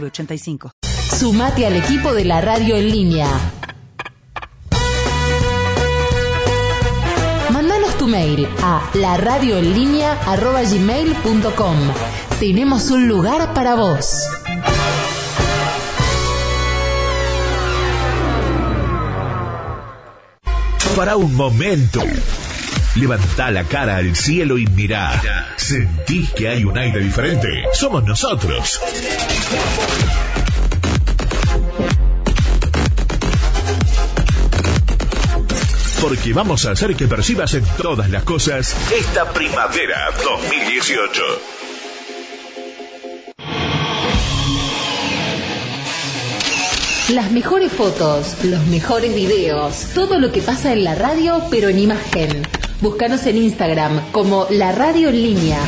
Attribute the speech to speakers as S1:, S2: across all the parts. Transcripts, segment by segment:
S1: 906985.
S2: Sumate al equipo de la radio en línea. Mándanos tu mail a laradioenlinea.gmail.com Tenemos un lugar para vos.
S3: Para un momento. Levanta la cara al cielo y mirá. ¿Sentís que hay un aire diferente? Somos nosotros. Porque vamos a hacer que percibas en todas las cosas esta primavera 2018.
S2: Las mejores fotos, los mejores videos, todo lo que pasa en la radio pero en imagen. Búscanos en Instagram como La Radio en Línea.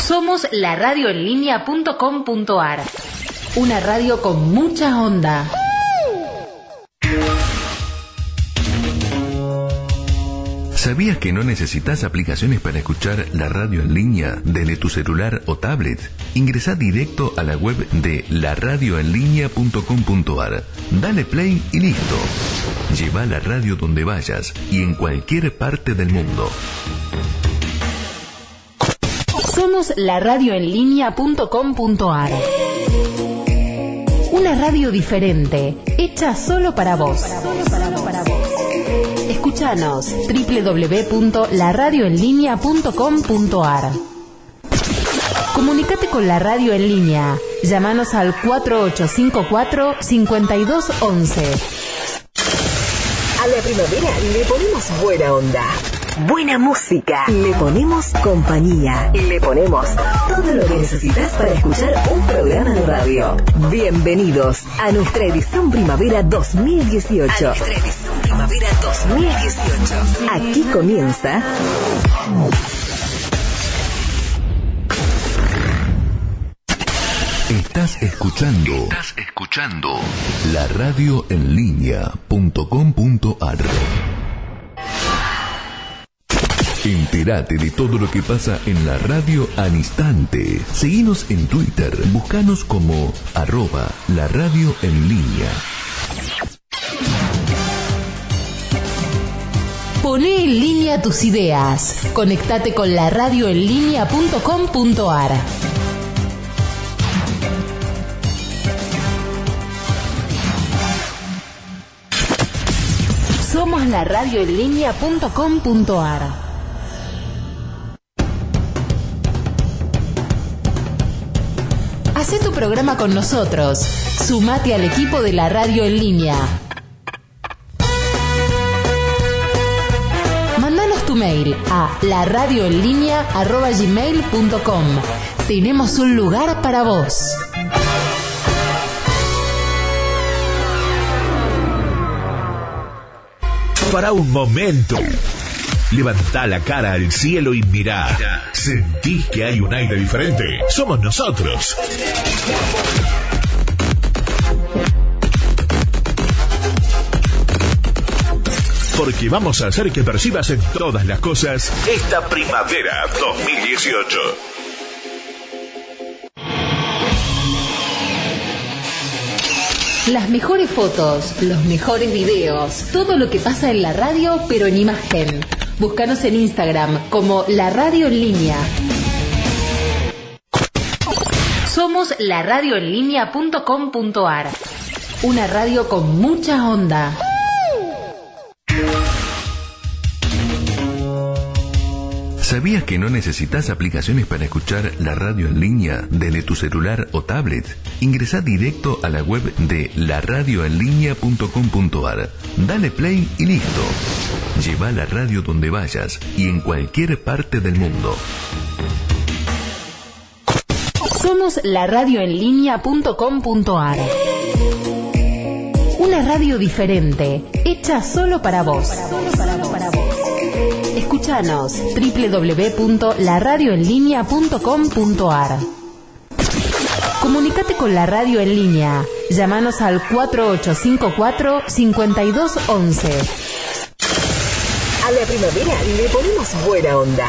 S2: Somos laradioenlinea.com.ar. Una radio con mucha onda.
S4: ¿Sabías que no necesitas aplicaciones para escuchar la radio en línea desde tu celular o tablet? Ingresa directo a la web de laradioenlinea.com.ar. Dale play y listo. Lleva la radio donde vayas y en cualquier parte del mundo.
S2: Somos laradioenlinea.com.ar. Una radio diferente, hecha solo para vos. Escuchanos www.laradioenlinea.com.ar. Comunicate con la radio en línea. Llámanos al 4854-5211.
S5: A la primavera le ponemos buena onda. Buena música. Le ponemos compañía. Le ponemos todo lo que necesitas para escuchar un programa de radio. Bienvenidos a nuestra edición primavera 2018. A nuestra edición primavera 2018. Aquí comienza.
S4: Estás escuchando. Estás escuchando. La radio en línea.com.ar. Entérate de todo lo que pasa en la radio al instante. Seguinos en Twitter. Búscanos como arroba la radio en línea.
S2: Poné en línea tus ideas. Conectate con la radio en línea.com.ar. Somos la radio en línea.com.ar. Hacé tu programa con nosotros. Sumate al equipo de la radio en línea. Mándanos tu mail a laradioenlinea.gmail.com Tenemos un lugar para vos.
S3: Para un momento. Levanta la cara al cielo y mirá. ¿Sentís que hay un aire diferente? Somos nosotros. Porque vamos a hacer que percibas en todas las cosas esta primavera 2018.
S2: Las mejores fotos, los mejores videos, todo lo que pasa en la radio pero en imagen. Búscanos en Instagram como La Radio en Línea. Somos laradioenlinea.com.ar. Una radio con mucha onda.
S4: ¿Sabías que no necesitas aplicaciones para escuchar la radio en línea desde tu celular o tablet? Ingresa directo a la web de laradioenlinea.com.ar. Dale play y listo. Lleva la radio donde vayas y en cualquier parte del mundo.
S2: Somos la radioenlinea.com.ar. Una radio diferente, hecha solo para vos. Escuchanos www.laradioenlinea.com.ar. Comunicate con la radio en línea. Llámanos al 4854-5211.
S5: A la primavera le ponemos buena onda.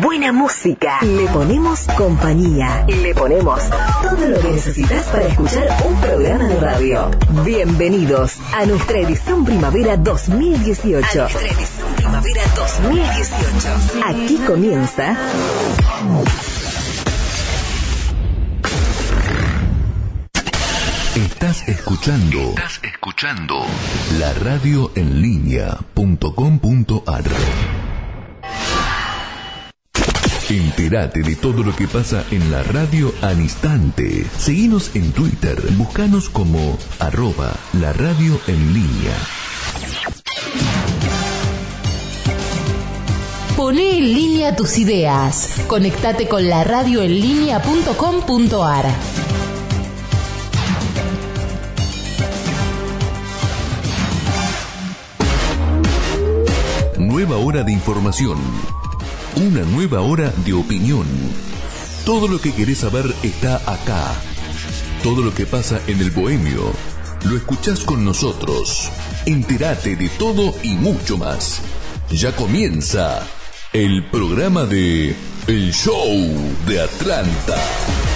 S5: Buena música. Le ponemos compañía. Le ponemos todo lo que necesitas para escuchar un programa de radio. Bienvenidos a nuestra edición primavera 2018. A nuestra edición primavera 2018. Aquí comienza.
S4: Estás escuchando. Estás escuchando. La radio en línea.com.ar. Entérate de todo lo que pasa en la radio al instante. Seguinos en Twitter. Búscanos como arroba la radio en línea.
S2: Poné en línea tus ideas. Conectate con la radio.
S4: Nueva hora de información. Una nueva hora de opinión. Todo lo que querés saber está acá. Todo lo que pasa en el bohemio. Lo escuchás con nosotros. Entérate de todo y mucho más. Ya comienza el programa de El Show de Atlanta.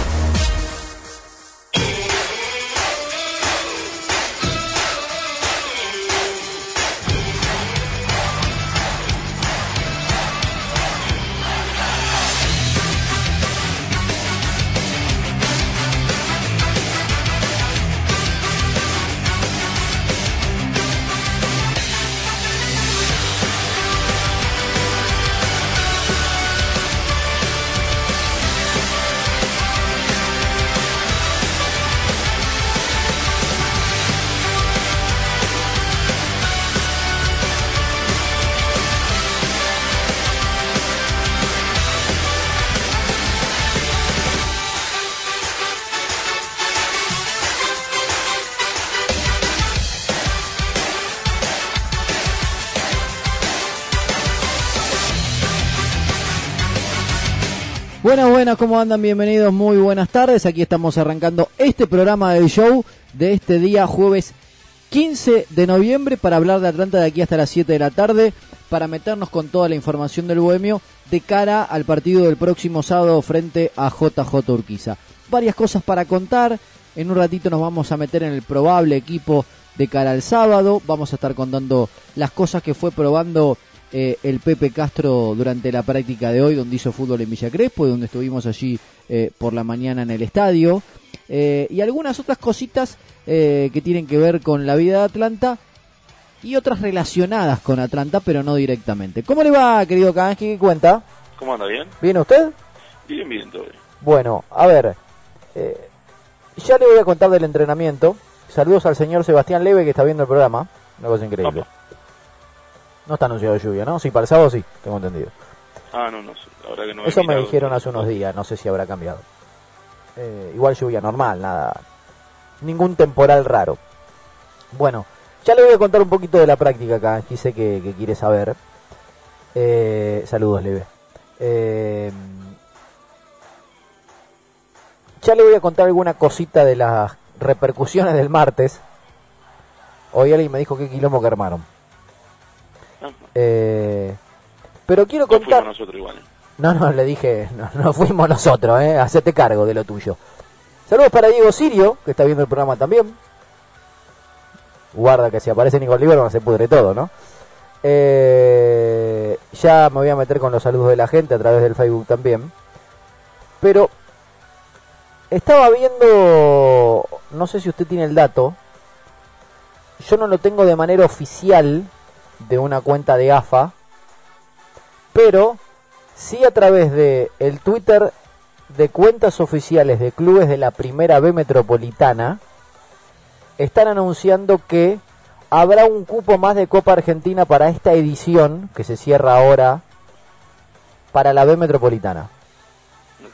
S6: Buenas, ¿cómo andan? Bienvenidos, muy buenas tardes. Aquí estamos arrancando este programa del show de este día, jueves 15 de noviembre, para hablar de Atlanta de aquí hasta las 7 de la tarde, para meternos con toda la información del Bohemio de cara al partido del próximo sábado frente a JJ Urquiza. Varias cosas para contar. En un ratito nos vamos a meter en el probable equipo de cara al sábado. Vamos a estar contando las cosas que fue probando eh, el Pepe Castro durante la práctica de hoy, donde hizo fútbol en Villa Crespo, donde estuvimos allí eh, por la mañana en el estadio, eh, y algunas otras cositas que tienen que ver con la vida de Atlanta y otras relacionadas con Atlanta, pero no directamente. ¿Cómo le va, querido Kavansky? ¿Qué cuenta?
S7: ¿Cómo anda? ¿Bien?
S6: ¿Bien usted?
S7: Bien, bien, todo bien.
S6: Bueno, a ver, ya le voy a contar del entrenamiento. Saludos al señor Sebastián Leve que está viendo el programa. Una cosa increíble.
S7: Papá.
S6: No está anunciado lluvia, ¿no? Sí, para el sábado sí, tengo entendido.
S7: Ah, no, no sé. La verdad que no
S6: Eso me dijeron hace unos días, no sé si habrá cambiado. Eh, igual lluvia normal, nada. Ningún temporal raro. Bueno, ya le voy a contar un poquito de la práctica acá, aquí sé que, que quiere saber. Eh, saludos, Leve. Eh, ya le voy a contar alguna cosita de las repercusiones del martes. Hoy alguien me dijo qué quilombo que armaron. Eh, pero quiero
S7: No fuimos
S6: contar...
S7: nosotros igual.
S6: No, no, le dije, no, no fuimos nosotros, ¿eh? Hacete cargo de lo tuyo. Saludos para Diego Sirio, que está viendo el programa también. Guarda que si aparece Nicole Lieberman se pudre todo, ¿no? Eh, ya me voy a meter con los saludos de la gente a través del Facebook también. Pero estaba viendo, no sé si usted tiene el dato, yo no lo tengo de manera oficial de una cuenta de AFA, pero sí a través de el Twitter de cuentas oficiales de clubes de la Primera B Metropolitana están anunciando que habrá un cupo más de Copa Argentina para esta edición que se cierra ahora para la B Metropolitana.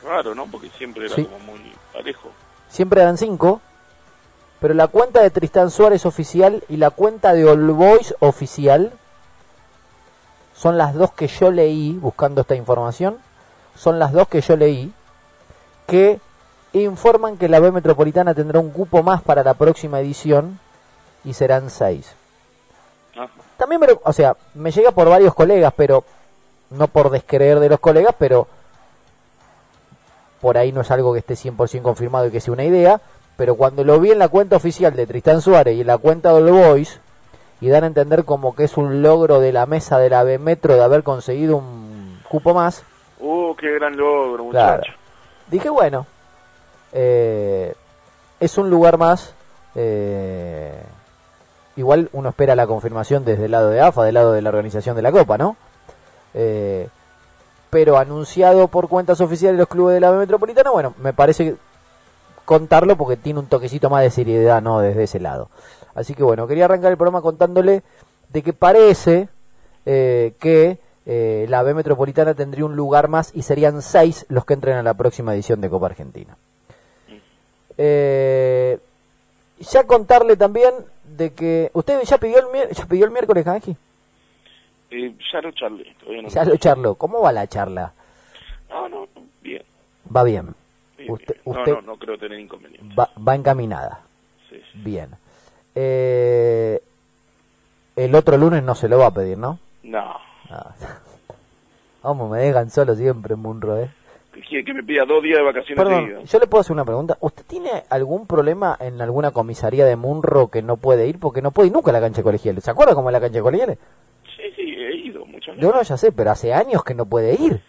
S7: Raro, ¿no? Porque siempre era
S6: Sí.
S7: como muy parejo.
S6: siempre dan 5, pero la cuenta de Tristán Suárez oficial y la cuenta de All Boys oficial son las dos que yo leí buscando esta información, son las dos que yo leí que informan que la B Metropolitana tendrá un cupo más para la próxima edición y serán 6.
S7: Ajá.
S6: También, me, o sea, me llega por varios colegas, pero no por descreer de los colegas, pero por ahí no es algo que esté 100% confirmado y que sea una idea, pero cuando lo vi en la cuenta oficial de Tristán Suárez y en la cuenta de Boys, y dan a entender como que es un logro de la mesa de la B Metro de haber conseguido un cupo más,
S7: Uh, qué gran logro,
S6: Claro.
S7: muchacho.
S6: dije, bueno, eh, es un lugar más. eh, igual uno espera la confirmación desde el lado de AFA, del lado de la organización de la Copa, ¿no? Eh, pero anunciado por cuentas oficiales de los clubes de la B Metropolitana, bueno, me parece contarlo porque tiene un toquecito más de seriedad, ¿no? Desde ese lado. Así que bueno, quería arrancar el programa contándole de que parece eh, que eh, la B Metropolitana tendría un lugar más y serían seis los que entren a la próxima edición de Copa Argentina. Eh, ya contarle también de que usted ya pidió el, ya pidió el miércoles, Kanji.
S7: Eh, ya lo charlé, todavía no.
S6: Ya lo charló. ¿Cómo va la charla?
S7: No, no, bien.
S6: Va bien. Usted,
S7: bien. No,
S6: usted
S7: no, no creo tener inconveniente.
S6: va, va encaminada.
S7: Sí, sí.
S6: Bien. Eh, el otro lunes no se lo va a pedir, ¿no?
S7: No.
S6: Ah. Vamos, me dejan solo siempre, Munro, ¿eh?
S7: ¿Qué quiere que me pida dos días de vacaciones
S6: Perdón, yo le puedo hacer una pregunta. ¿Usted tiene algún problema en alguna comisaría de Munro que no puede ir? Porque no puede ir nunca a la cancha de colegiales. ¿Se acuerda cómo es la cancha de colegiales?
S7: Sí, sí, he ido muchas
S6: Yo
S7: veces.
S6: no, ya sé, pero hace años que no puede ir.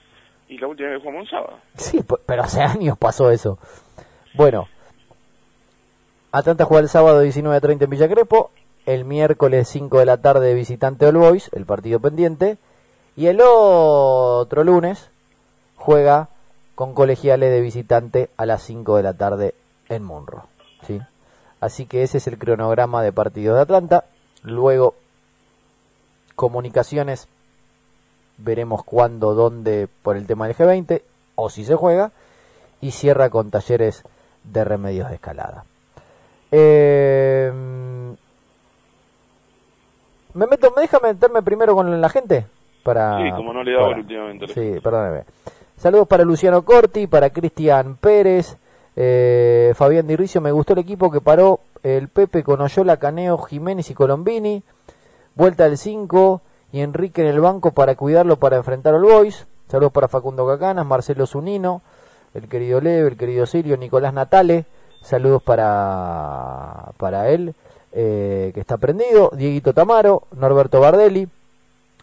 S7: Y la última vez jugamos un sábado.
S6: Sí, pero hace años pasó eso. Bueno, Atlanta juega el sábado 19.30 en Villa Crespo, el miércoles 5 de la tarde visitante All Boys, el partido pendiente, y el otro lunes juega con colegiales de visitante a las 5 de la tarde en Munro. ¿sí? Así que ese es el cronograma de partidos de Atlanta. Luego, comunicaciones, veremos cuándo, dónde por el tema del G20, o si se juega, y cierra con talleres de remedios de escalada. Eh, me meto, ¿me deja meterme primero con la gente? Para,
S7: Sí, como no le dado
S6: para-
S7: últimamente.
S6: Sí, perdóneme. Saludos para Luciano Corti, para Cristian Pérez, eh, Fabián Dirricio, me gustó el equipo que paró el Pepe con Oyola, Caneo, Jiménez y Colombini. Vuelta del 5 y Enrique en el banco para cuidarlo para enfrentar al Boys. Saludos para Facundo Cacanas, Marcelo Zunino, el querido Leve, el querido Sirio, Nicolás Natale. Saludos para, para él, eh, que está prendido. Dieguito Tamaro, Norberto Bardelli,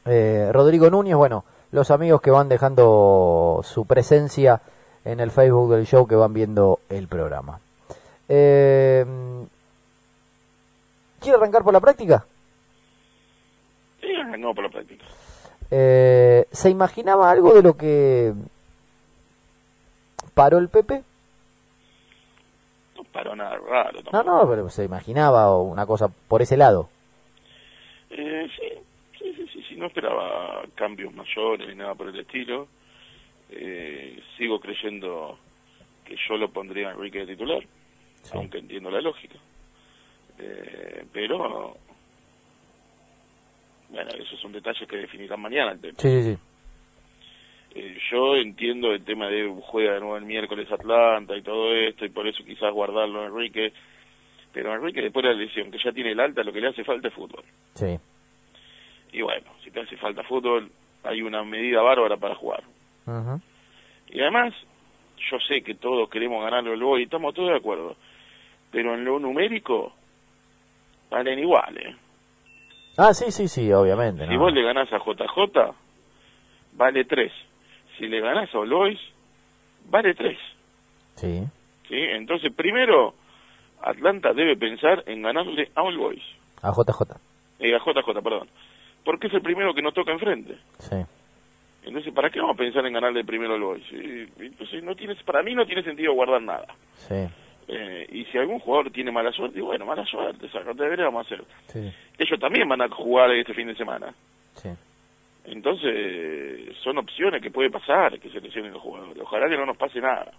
S6: eh, Rodrigo Núñez. Bueno, los amigos que van dejando su presencia en el Facebook del show que van viendo el programa. Eh, ¿Quiere arrancar por la práctica?
S7: No por la práctica.
S6: Eh, ¿Se imaginaba algo de lo que paró el Pepe?
S7: No paró nada raro.
S6: No,
S7: tampoco.
S6: no, pero se imaginaba una cosa por ese lado.
S7: Eh, sí, sí, sí, sí, sí, no esperaba cambios mayores ni nada por el estilo. Eh, sigo creyendo que yo lo pondría a Enrique de titular,
S6: Sí.
S7: aunque entiendo la lógica. Eh, pero, bueno, esos son detalles que definirán mañana el tema.
S6: Sí, sí, sí.
S7: Eh, yo entiendo el tema de juega de nuevo el miércoles Atlanta y todo esto, y por eso quizás guardarlo a Enrique. Pero a Enrique, después de la lesión, que ya tiene el alta, lo que le hace falta es fútbol.
S6: Sí,
S7: Y bueno, si te hace falta fútbol, hay una medida bárbara para jugar. Y además, yo sé que todos queremos ganarlo el Boy, y estamos todos de acuerdo. Pero en lo numérico, valen igual, ¿eh?
S6: Ah, sí, sí, sí, obviamente.
S7: Si
S6: ¿no?
S7: vos le ganás a JJ, vale 3. Si le ganás a Olois, vale 3.
S6: Sí,
S7: ¿sí? Entonces, primero, Atlanta debe pensar en ganarle a Boys.
S6: a JJ.
S7: Eh, a JJ, perdón. Porque es el primero que nos toca enfrente.
S6: Sí,
S7: Entonces, ¿para qué vamos a pensar en ganarle primero a? Eh, Entonces, no tiene, para mí no tiene sentido guardar nada.
S6: sí,
S7: Eh, y si algún jugador tiene mala suerte, y bueno, mala suerte, sacate de vereda, vamos a hacer.
S6: sí,
S7: Ellos también van a jugar este fin de semana.
S6: sí.
S7: Entonces, son opciones que puede pasar que se lesionen los jugadores. Ojalá que no nos pase nada.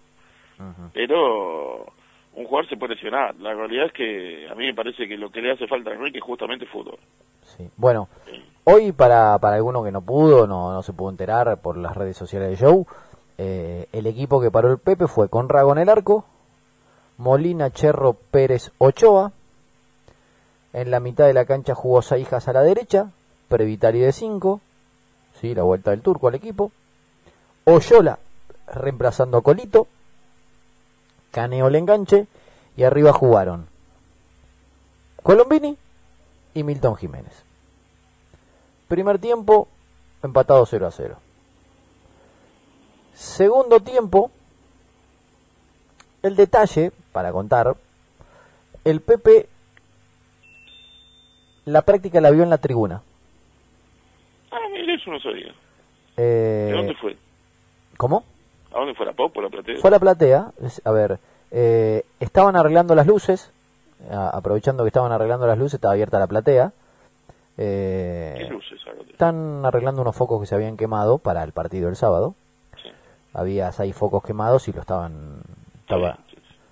S7: Pero un jugador se puede lesionar. La realidad es que a mí me parece que lo que le hace falta a Enrique es justamente fútbol.
S6: Sí. Bueno, hoy para, para alguno que no pudo, no, no se pudo enterar por las redes sociales de Show, eh, el equipo que paró el Pepe fue con Rago en el arco, Molina, Cherro, Pérez, Ochoa. En la mitad de la cancha jugó Saijas a la derecha, Previtari de 5, ¿sí? la vuelta del turco al equipo. Oyola reemplazando a Colito, Caneo el enganche y arriba jugaron Colombini y Milton Jiménez. Primer tiempo empatado 0 a 0. Segundo tiempo, el detalle para contar, el Pepe la práctica la vio en la tribuna.
S7: Ah, mira, eso no sabía.
S6: Eh,
S7: ¿De dónde fue?
S6: ¿Cómo?
S7: ¿A dónde fue la Pop o la Platea?
S6: Fue a la platea, a ver, eh, estaban arreglando las luces, a- aprovechando que estaban arreglando las luces, estaba abierta la platea. eh,
S7: ¿Qué luces,
S6: están arreglando unos focos que se habían quemado para el partido del sábado.
S7: Sí.
S6: Había seis focos quemados y lo estaban, estaba,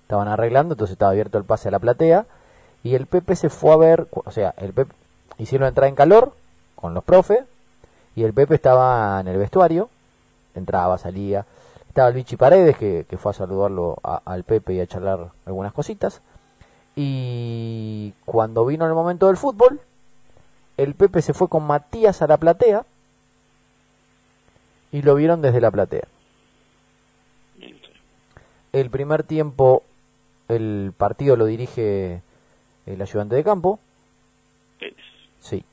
S6: estaban arreglando, entonces estaba abierto el pase a la platea. Y el Pepe se fue a ver, o sea, el Pepe hicieron entrar en calor con los profes. Y el Pepe estaba en el vestuario, entraba, salía. Estaba el Vichy Paredes, que, que fue a saludarlo al Pepe y a charlar algunas cositas. Y cuando vino el momento del fútbol, el Pepe se fue con Matías a la platea y lo vieron desde la platea. El primer tiempo, el partido lo dirige el ayudante de campo,
S7: Pérez.
S6: sí.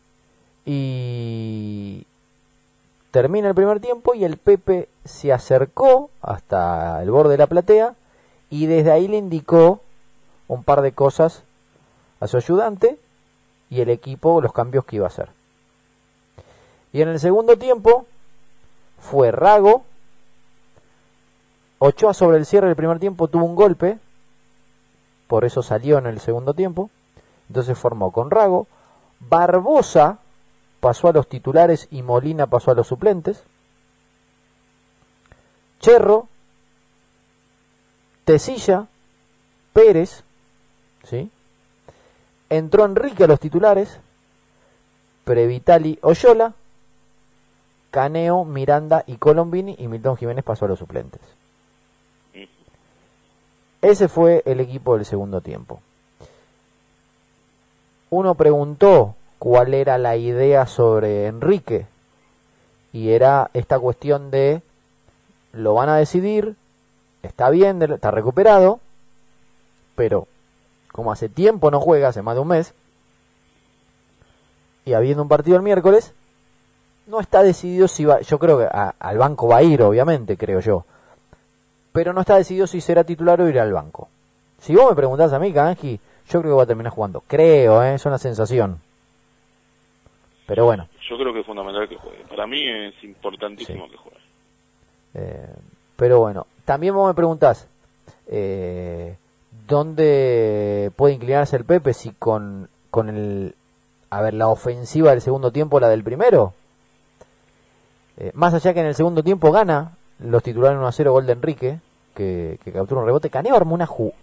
S6: Y termina el primer tiempo y el Pepe se acercó hasta el borde de la platea y desde ahí le indicó un par de cosas a su ayudante y el equipo los cambios que iba a hacer. Y en el segundo tiempo fue Rago. Ochoa sobre el cierre del primer tiempo tuvo un golpe, por eso salió en el segundo tiempo. Entonces formó con Rago. Barbosa pasó a los titulares y Molina pasó a los suplentes. Cherro, Tesilla, Pérez, ¿sí? Entró Enrique a los titulares, Previtali Oyola, Caneo, Miranda y Colombini y Milton Jiménez pasó a los suplentes. Ese fue el equipo del segundo tiempo. Uno preguntó cuál era la idea sobre Enrique y era esta cuestión de lo van a decidir, está bien, está recuperado, pero como hace tiempo no juega, hace más de un mes, y habiendo un partido el miércoles, no está decidido si va, yo creo que al banco va a ir, obviamente, creo yo, pero no está decidido si será titular o irá al banco. Si vos me preguntás a mí, Kanji, yo creo que va a terminar jugando. Creo, ¿eh? es una sensación. Pero bueno,
S7: Yo creo que es fundamental que juegue. Para mí es importantísimo que juegue.
S6: eh, pero bueno. También vos me preguntás, eh, ¿dónde puede inclinarse el Pepe si con, con el, a ver, la ofensiva del segundo tiempo, la del primero? Eh, más allá que en el segundo tiempo gana los titulares 1 a 0 gol de Enrique, que, que captura un rebote. Caneo armó una jugada.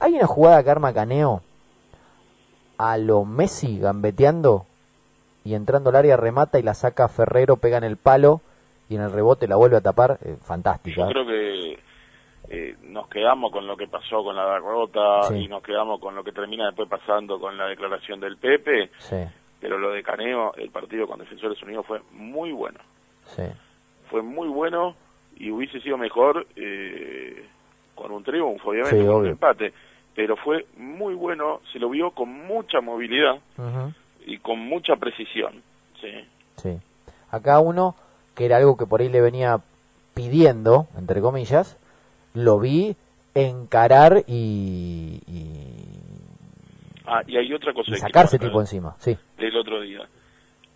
S6: Hay una jugada que arma Caneo a lo Messi gambeteando y entrando al área remata y la saca Ferrero, pega en el palo y en el rebote la vuelve a tapar. eh, fantástica.
S7: Yo creo que eh, nos quedamos con lo que pasó con la derrota
S6: Sí.
S7: y nos quedamos con lo que termina después pasando con la declaración del Pepe,
S6: Sí,
S7: pero lo de Caneo, el partido con Defensores Unidos fue muy bueno.
S6: sí,
S7: Fue muy bueno y hubiese sido mejor eh, con un triunfo, obviamente,
S6: Sí,
S7: con un empate. Pero fue muy bueno, se lo vio con mucha movilidad y con mucha precisión. Sí.
S6: sí. Acá uno, que era algo que por ahí le venía pidiendo, entre comillas, lo vi encarar y, y,
S7: Ah, y hay otra cosa
S6: y
S7: que
S6: sacarse
S7: quiero
S6: tipo encima. Sí,
S7: del otro día.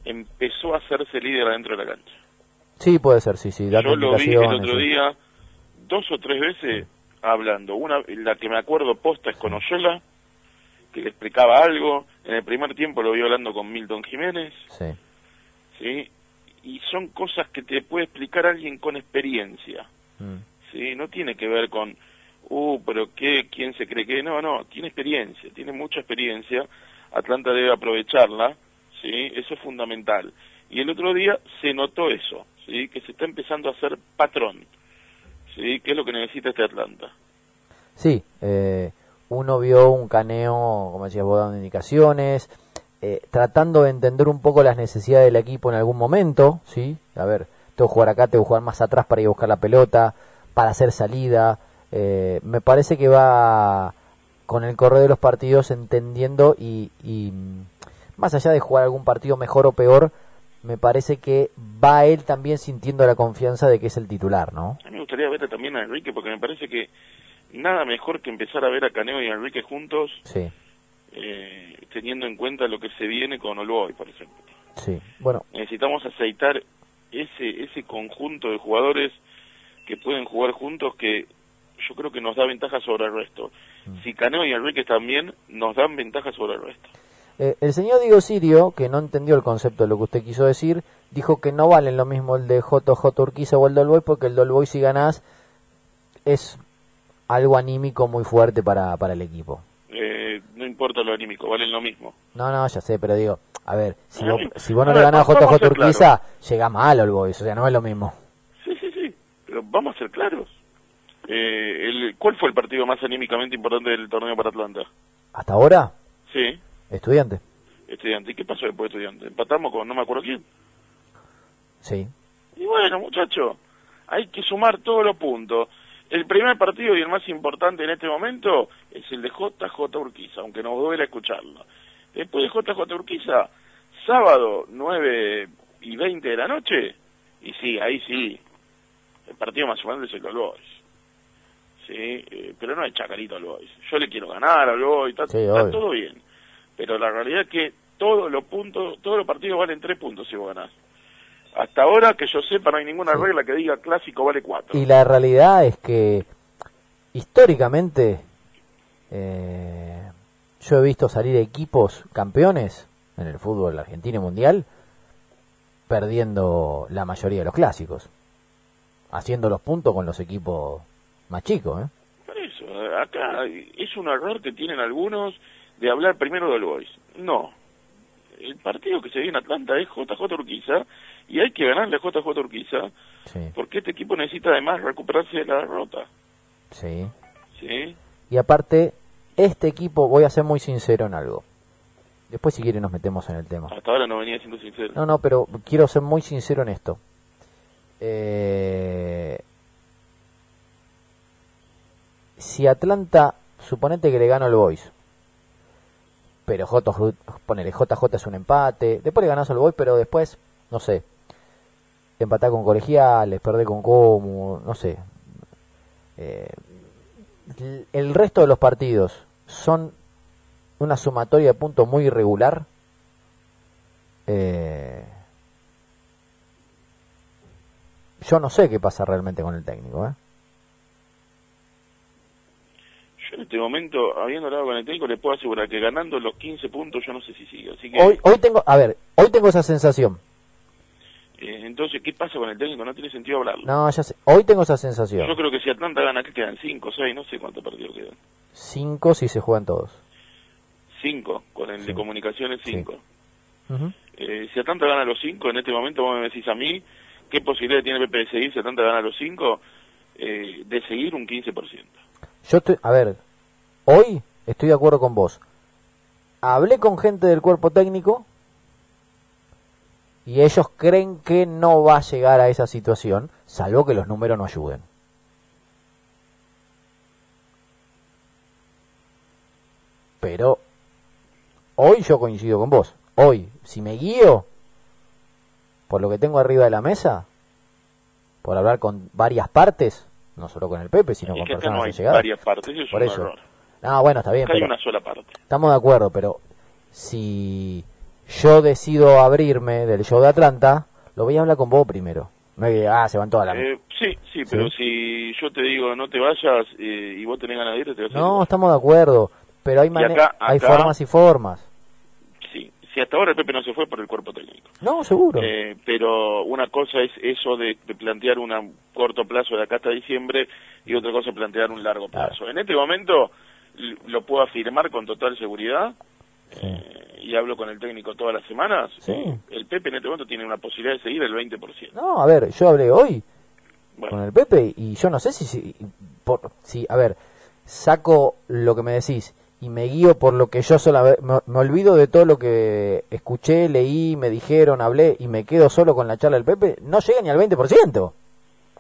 S7: Empezó a hacerse líder adentro de la cancha.
S6: Sí puede ser, sí, sí.
S7: Yo lo vi el otro día dos o tres veces hablando. Una, la que me acuerdo posta es con Oyola, que le explicaba algo. En el primer tiempo lo vi hablando con Milton Jiménez,
S6: Sí,
S7: ¿sí? Y son cosas que te puede explicar alguien con experiencia,
S6: mm,
S7: ¿sí? No tiene que ver con uh, pero qué, ¿quién se cree que? No, no, tiene experiencia, tiene mucha experiencia, Atlanta debe aprovecharla, ¿sí? Eso es fundamental. Y el otro día se notó eso, ¿sí? Que se está empezando a hacer patrón, ¿sí? ¿Qué es lo que necesita este Atlanta?
S6: Sí, eh, uno vio un caneo, como decías vos, dando indicaciones, eh, tratando de entender un poco las necesidades del equipo en algún momento, ¿sí? A ver, tengo que jugar acá, tengo que jugar más atrás para ir a buscar la pelota, para hacer salida. Eh, me parece que va con el correo de los partidos entendiendo y, y más allá de jugar algún partido mejor o peor, me parece que va él también sintiendo la confianza de que es el titular, ¿no?
S7: A mí me gustaría ver también a Enrique porque me parece que nada mejor que empezar a ver a Caneo y a Enrique juntos,
S6: Sí,
S7: eh, teniendo en cuenta lo que se viene con Olboy, por ejemplo.
S6: sí. Bueno,
S7: Necesitamos aceitar ese ese conjunto de jugadores que pueden jugar juntos que yo creo que nos da ventaja sobre el resto. Si Caneo y Enrique están bien, nos dan ventaja sobre el resto.
S6: Eh, el señor Diego Sirio, que no entendió el concepto de lo que usted quiso decir, dijo que no valen lo mismo el de JJ Urquiza o el Dolboy, porque el Dolboy si ganás es algo anímico muy fuerte para, para el equipo.
S7: Eh, no importa lo anímico, valen lo mismo.
S6: No, no, ya sé, pero digo, a ver, si, vos, si vos no
S7: a
S6: le ganás a JJ Urquiza, llega mal al Boys, o sea, no es lo mismo.
S7: Sí, sí, sí, pero vamos a ser claros. Eh, el, ¿Cuál fue el partido más anímicamente importante del torneo para Atlanta?
S6: Hasta ahora,
S7: Sí,
S6: estudiante.
S7: estudiante. ¿Y qué pasó después de estudiante? Empatamos con no me acuerdo quién.
S6: Sí.
S7: Y bueno, muchacho, hay que sumar todos los puntos. El primer partido y el más importante en este momento es el de JJ Urquiza, aunque nos duele escucharlo. Después de JJ Urquiza, sábado 9 y 20 de la noche, y sí, ahí sí, el partido más importante es el de Boys. Sí, eh, pero no es chacarito al Boys. Yo le quiero ganar al Boys, está,
S6: Sí,
S7: está
S6: obvio.
S7: todo bien. Pero la realidad es que todos los puntos, todos los partidos valen tres puntos si vos ganás. Hasta ahora, que yo sepa, no hay ninguna regla que diga clásico vale cuatro.
S6: Y la realidad es que históricamente eh, yo he visto salir equipos campeones en el fútbol argentino y mundial perdiendo la mayoría de los clásicos, haciendo los puntos con los equipos más chicos. ¿eh?
S7: Por eso, acá es un error que tienen algunos de hablar primero del Boys. No. El partido que se viene en Atlanta es JJ Urquiza y hay que ganarle a JJ Urquiza
S6: Sí,
S7: porque este equipo necesita además recuperarse de la derrota.
S6: sí.
S7: ¿Sí?
S6: Y aparte, este equipo, voy a ser muy sincero en algo. Después si quieren nos metemos en el tema.
S7: Hasta ahora no venía siendo sincero.
S6: No, no, pero quiero ser muy sincero en esto. Eh, si Atlanta, suponete que le gana al Boys, pero JJ, ponele, JJ es un empate, después le ganás al Boys, pero después, no sé, empatá con colegiales, perdé con Comu, no sé. Eh, el resto de los partidos son una sumatoria de puntos muy irregular. Eh, yo no sé qué pasa realmente con el técnico. ¿eh?
S7: Yo en este momento, habiendo hablado con el técnico, le puedo asegurar que ganando los 15 puntos yo no sé si sigue. Así que,
S6: Hoy, hoy tengo, a ver, hoy tengo esa sensación.
S7: eh, entonces, ¿qué pasa con el técnico? No tiene sentido hablarlo.
S6: No, ya sé. Hoy tengo esa sensación.
S7: Yo creo que si Atlanta gana, que quedan 5, 6, no sé cuántos partidos quedan.
S6: Cinco si se juegan todos.
S7: 5, con el
S6: Sí.
S7: de comunicaciones
S6: Sí.
S7: 5.
S6: Ujú.
S7: Eh, si Atlanta gana los 5, en este momento vos me decís a mí, ¿qué posibilidad tiene Pepe de seguir si Atlanta gana los 5? Eh, de seguir un 15%.
S6: Yo estoy, a ver, hoy estoy de acuerdo con vos. Hablé con gente del cuerpo técnico y ellos creen que no va a llegar a esa situación, salvo que los números no ayuden. Pero hoy yo coincido con vos. Hoy, si me guío por lo que tengo arriba de la mesa, por hablar con varias partes, no solo con el Pepe, sino
S7: es
S6: con
S7: que
S6: personas
S7: no hay
S6: allegadas.
S7: varias partes, es
S6: Por
S7: un
S6: eso.
S7: error.
S6: No, bueno, está bien,
S7: hay una sola parte.
S6: estamos de acuerdo, pero si yo decido abrirme del show de Atlanta, lo voy a hablar con vos primero. No que, ah, se van todas las...
S7: Eh, sí, sí, pero si yo te digo no te vayas eh, y vos tenés ganas de irte, te vas a ir
S6: No, estamos de acuerdo, pero hay,
S7: Y
S6: mane-
S7: acá-
S6: hay formas y formas.
S7: Sí, si hasta ahora el Pepe no se fue por el cuerpo técnico.
S6: No, seguro.
S7: Eh, pero una cosa es eso de, de plantear un corto plazo de acá hasta diciembre y otra cosa es plantear un largo plazo. En este momento lo puedo afirmar con total seguridad eh, y hablo con el técnico todas las semanas.
S6: Sí.
S7: El Pepe en este momento tiene una posibilidad de seguir el 20%.
S6: No, a ver, yo hablé hoy
S7: Bueno.
S6: con el Pepe y yo no sé si, si, por, si, a ver, saco lo que me decís y me guío por lo que yo sola, me, me olvido de todo lo que escuché, leí, me dijeron, hablé y me quedo solo con la charla del Pepe, no llega ni al 20%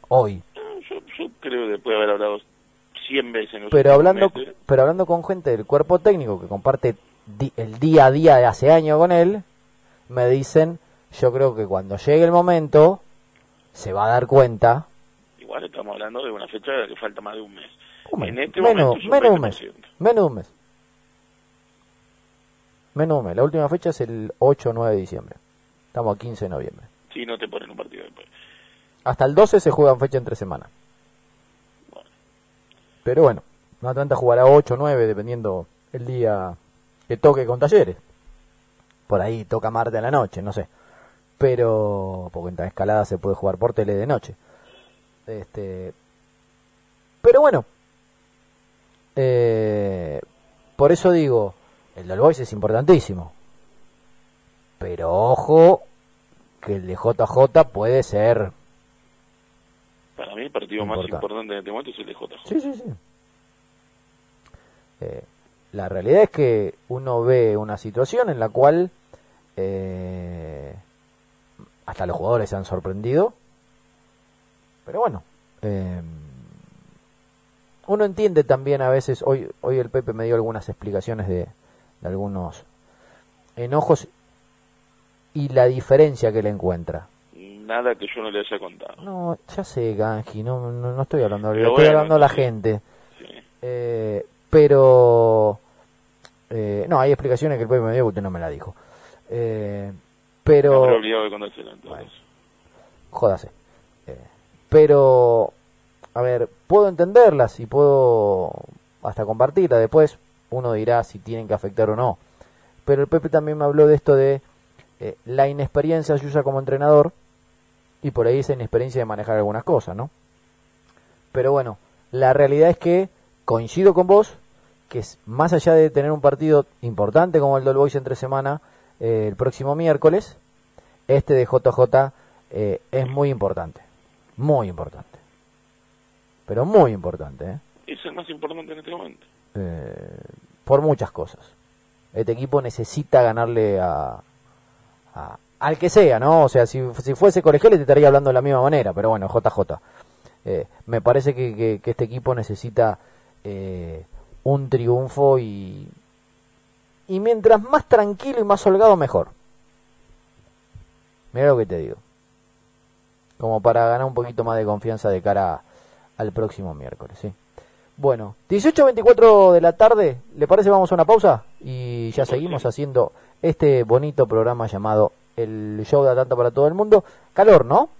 S6: hoy.
S7: Yo, yo creo que después de haber hablado 100 veces en los
S6: Pero hablando,
S7: meses,
S6: pero hablando con gente del cuerpo técnico que comparte di- el día a día de hace años con él, me dicen, yo creo que cuando llegue el momento se va a dar cuenta
S7: igual estamos hablando de una fecha que falta más de un mes. En este
S6: menos,
S7: momento
S6: menos de un mes.
S7: 20%.
S6: Menos de un mes. Menos de un mes. La última fecha es el 8 o 9 de diciembre. Estamos a 15 de noviembre.
S7: Si no te ponen un partido después.
S6: Hasta el 12 se juegan fecha entre semana. Pero bueno, no Atlanta jugará 8 o 9 dependiendo el día que toque con talleres. Por ahí toca martes a la noche, no sé. Pero, porque en la escalada se puede jugar por tele de noche. Este, pero bueno, eh, por eso digo, el del es importantísimo. Pero ojo, que el de JJ puede ser.
S7: Para mí el partido más
S6: Importante.
S7: en este momento es el de JJ.
S6: Sí, sí, sí. Eh, la realidad es que uno ve una situación en la cual eh, hasta los jugadores se han sorprendido. Pero bueno, eh, uno entiende también a veces, hoy, hoy el Pepe me dio algunas explicaciones de, de algunos enojos y la diferencia que le encuentra.
S7: Nada que yo no le haya contado.
S6: No, ya sé, Ganji, no, no, no estoy hablando,
S7: Pero
S6: estoy
S7: bueno,
S6: hablando a la
S7: sí.
S6: gente.
S7: Sí.
S6: Eh, pero eh, no, hay explicaciones que el Pepe me dio que usted no me la dijo. Eh,
S7: No
S6: pero
S7: he olvidado de entonces.
S6: jódase. Eh, pero a ver, puedo entenderlas y puedo hasta compartirla. Después uno dirá si tienen que afectar o no. Pero el Pepe también me habló de esto de eh, la inexperiencia suya como entrenador y por ahí esa inexperiencia de manejar algunas cosas, ¿no? Pero bueno, la realidad es que coincido con vos que es, más allá de tener un partido importante como el del Boys entre semana eh, el próximo miércoles, este de JJ eh, es muy importante, muy importante, pero muy importante, ¿eh?
S7: Es el más importante en este momento.
S6: Eh, por muchas cosas. Este equipo necesita ganarle a, a- al que sea, ¿no? O sea, si, fuese colegial te estaría hablando de la misma manera, pero bueno, JJ. Eh, me parece que, que- que este equipo necesita eh, un triunfo y, y mientras más tranquilo y más holgado, mejor. Mira lo que te digo. Como para ganar un poquito más de confianza de cara al próximo miércoles, ¿sí? Bueno, 18.24 de la tarde, ¿le parece vamos a una pausa? Y ya seguimos haciendo este bonito programa llamado El Show de Atlanta para todo el mundo. Calor, ¿no?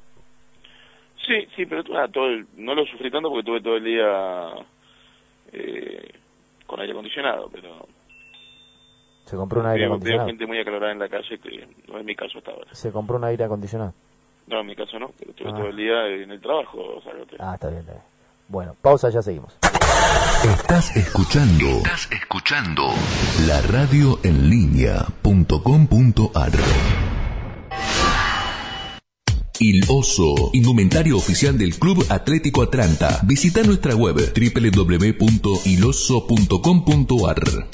S7: Sí, sí, pero ah, todo el- no lo sufrí tanto porque tuve todo el día eh, con aire acondicionado, pero
S6: Se compró un aire
S7: veo, veo
S6: acondicionado.
S7: gente muy acalorada en la calle que no es mi caso hasta ahora.
S6: Se compró un aire acondicionado.
S7: No, en mi caso no, pero estuve
S6: Ah.
S7: todo el día en el trabajo. O sea, que-
S6: Ah, está bien, está bien. Bueno, pausa, ya seguimos.
S4: Estás escuchando. Estás escuchando. La radio en línea.com.ar. Il Oso, indumentario oficial del Club Atlético Atlanta. Visita nuestra web www.iloso.com.ar.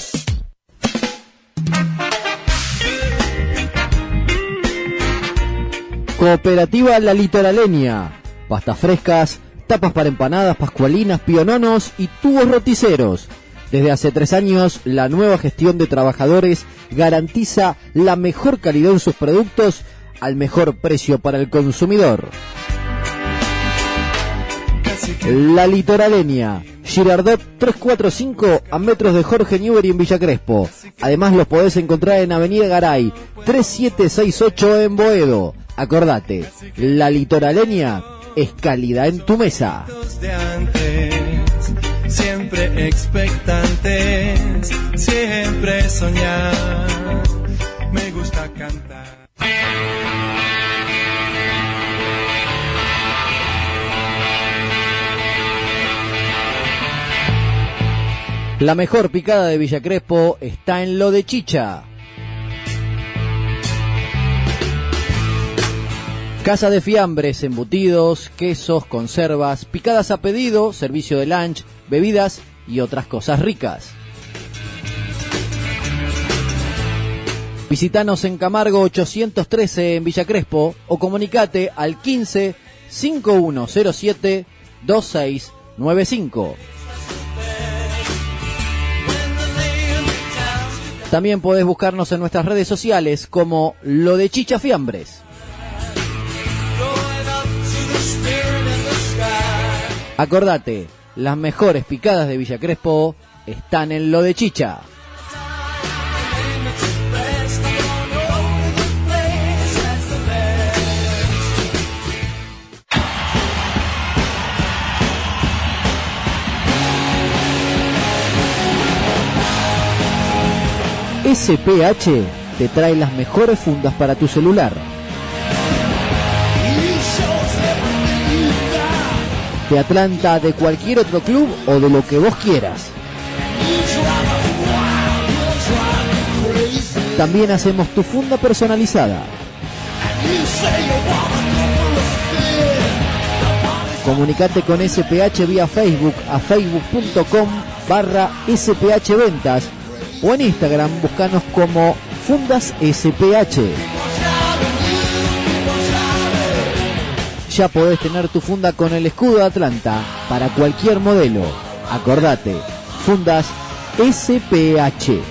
S6: Cooperativa La Litoraleña. Pastas frescas, tapas para empanadas, pascualinas, piononos y tubos roticeros. Desde hace tres años, la nueva gestión de trabajadores garantiza la mejor calidad en sus productos al mejor precio para el consumidor. La Litoraleña, Girardot 345 a metros de Jorge Newbery en Villa Crespo. Además los podés encontrar en Avenida Garay 3768 en Boedo. Acordate, La Litoraleña es calidad en tu mesa.
S8: siempre expectantes, siempre soñar. Me gusta
S6: La mejor picada de Villa Crespo está en lo de Chicha. Casa de fiambres, embutidos, quesos, conservas, picadas a pedido, servicio de lunch, bebidas y otras cosas ricas. Visítanos en Camargo 813 en Villa Crespo o comunicate al 15 5107 2695. También podés buscarnos en nuestras redes sociales como lo de Chicha Fiambres. Acordate, las mejores picadas de Villa Crespo están en lo de Chicha. SPH te trae las mejores fundas para tu celular. De Atlanta, de cualquier otro club o de lo que vos quieras. También hacemos tu funda personalizada. Comunicate con SPH vía Facebook a facebook.com barra SPH Ventas o en Instagram buscanos como Fundas SPH. Ya podés tener tu funda con el escudo Atlanta para cualquier modelo. Acordate, Fundas SPH.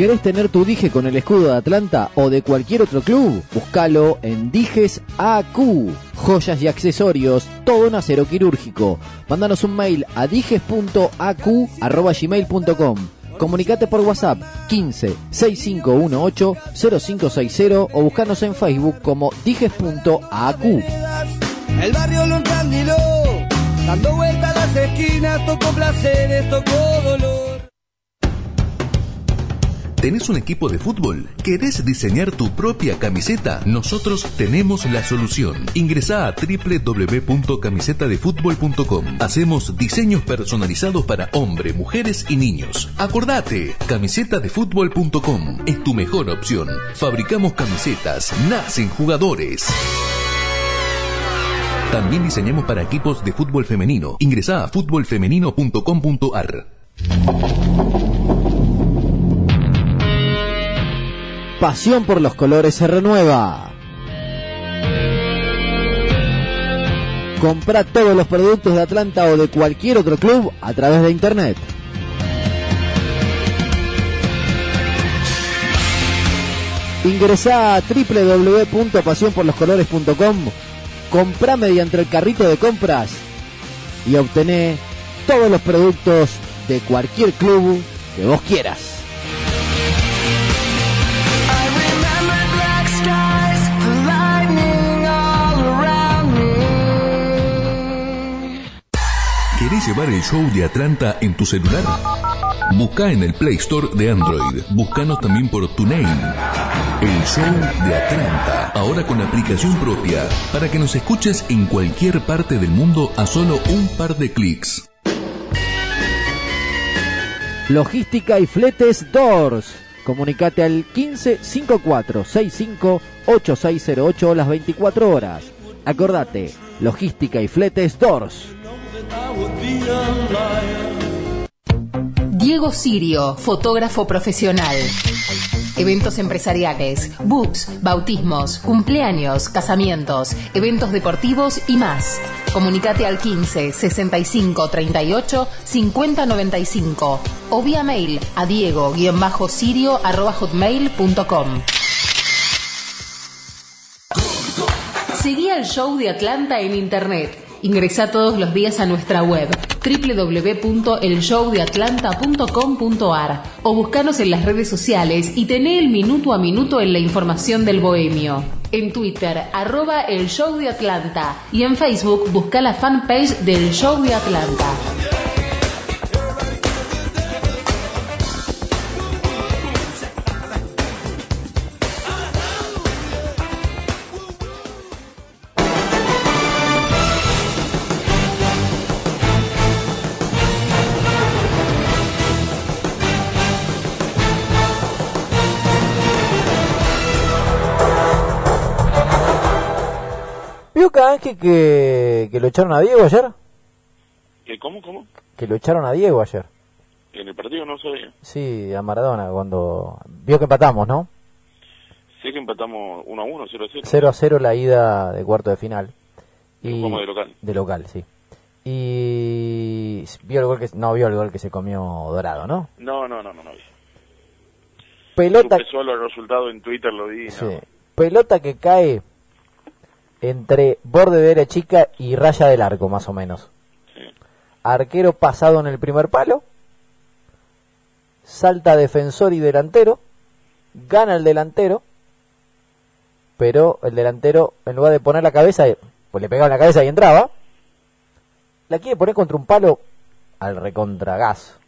S6: ¿Querés tener tu dije con el escudo de Atlanta o de cualquier otro club? Búscalo en Dijes AQ. Joyas y accesorios, todo en acero quirúrgico. Mándanos un mail a dijes.acu.gmail.com Comunicate por WhatsApp 15 6518 0560 o buscanos en Facebook como dijes.aq.
S8: El barrio lo dando vueltas las esquinas, tocó placeres, tocó dolor.
S4: ¿Tenés un equipo de fútbol? ¿Querés diseñar tu propia camiseta? Nosotros tenemos la solución. Ingresa a www.camisetadefutbol.com. Hacemos diseños personalizados para hombres, mujeres y niños. Acordate, camisetadefutbol.com es tu mejor opción. Fabricamos camisetas, nacen jugadores. También diseñamos para equipos de fútbol femenino. Ingresa a futbolfemenino.com.ar.
S6: Pasión por los colores se renueva. Compra todos los productos de Atlanta o de cualquier otro club a través de internet. Ingresá a www.pasionporloscolores.com, comprá mediante el carrito de compras y obtené todos los productos de cualquier club que vos quieras.
S4: ¿Querés llevar el show de Atlanta en tu celular? Busca en el Play Store de Android. Búscanos también por TuneIn. El show de Atlanta. Ahora con aplicación propia. Para que nos escuches en cualquier parte del mundo a solo un par de clics.
S6: Logística y fletes Doors. Comunicate al 15 54 65 8608 las 24 horas. Acordate, logística y fletes Doors.
S2: Diego Sirio, fotógrafo profesional. Eventos empresariales, books, bautismos, cumpleaños, casamientos, eventos deportivos y más. Comunicate al 15 65 38 50 95 o vía mail a diego-sirio.com. Seguí al show de Atlanta en internet. Ingresa todos los días a nuestra web www.elshowdeatlanta.com.ar o buscanos en las redes sociales y tené el minuto a minuto en la información del bohemio. En Twitter, arroba el show de Atlanta y en Facebook busca la fanpage del show de Atlanta.
S6: ¿Vio Ángel que, que lo echaron a Diego ayer?
S7: ¿Qué, ¿Cómo, cómo?
S6: Que lo echaron a Diego ayer.
S7: En el partido no sabía.
S6: Sí, a Maradona, cuando... Vio que empatamos, ¿no?
S7: Sé que empatamos 1 a 1, 0 a 0.
S6: 0 a 0 la ida de cuarto de final. Y...
S7: Como de local.
S6: De local, sí. Y vio el gol que no vio el gol que se comió Dorado, ¿no?
S7: No, no, no, no, no.
S6: Pelota
S7: Supe solo el resultado en Twitter lo vi.
S6: sí.
S7: No.
S6: Pelota que cae entre borde de área chica y raya del arco, más o menos. Arquero pasado en el primer palo. Salta defensor y delantero. Gana el delantero. Pero el delantero, en lugar de poner la cabeza, pues le pegaba en la cabeza y entraba. La quiere poner contra un palo al recontragas.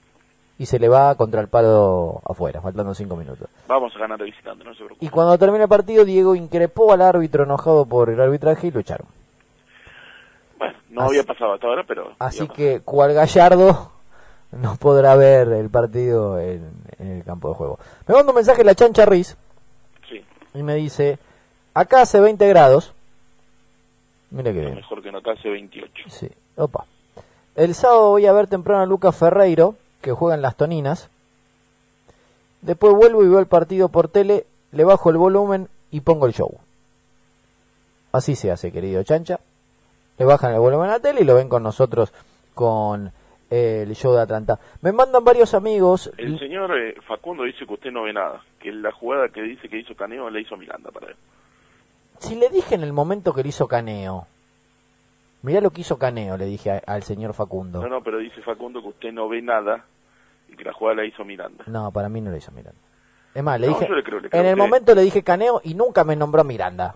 S6: Y se le va contra el palo afuera, faltando cinco minutos.
S7: Vamos a ganar de visitante, no se preocupe.
S6: Y cuando termina el partido, Diego increpó al árbitro enojado por el arbitraje y lo echaron.
S7: Bueno, no
S6: Así-
S7: había pasado hasta ahora, pero...
S6: Así que, cual Gallardo, no podrá ver el partido en, en el campo de juego. Me manda un mensaje la chancha Riz
S7: Sí,
S6: y me dice, acá hace 20 grados. Mira que bien.
S7: mejor que no acá hace 28.
S6: Sí, opa. El sábado voy a ver temprano a Lucas Ferreiro, que juega en las Toninas. Después vuelvo y veo el partido por tele, le bajo el volumen y pongo el show. Así se hace, querido Chancha. Le bajan el volumen a la tele y lo ven con nosotros con el show de Atlanta. Me mandan varios amigos.
S7: El señor eh, Facundo dice que usted no ve nada, que la jugada que dice que hizo Caneo la hizo Miranda para él.
S6: Si le dije en el momento que le hizo Caneo. Mirá lo que hizo Caneo, le dije a- al señor Facundo.
S7: No, no, pero dice Facundo que usted no ve nada y que la jugada la hizo Miranda.
S6: No, para mí no lo hizo Miranda. Es más, le
S7: No,
S6: dije,
S7: yo le creo, le creo
S6: en el momento le dije Caneo y nunca me nombró Miranda.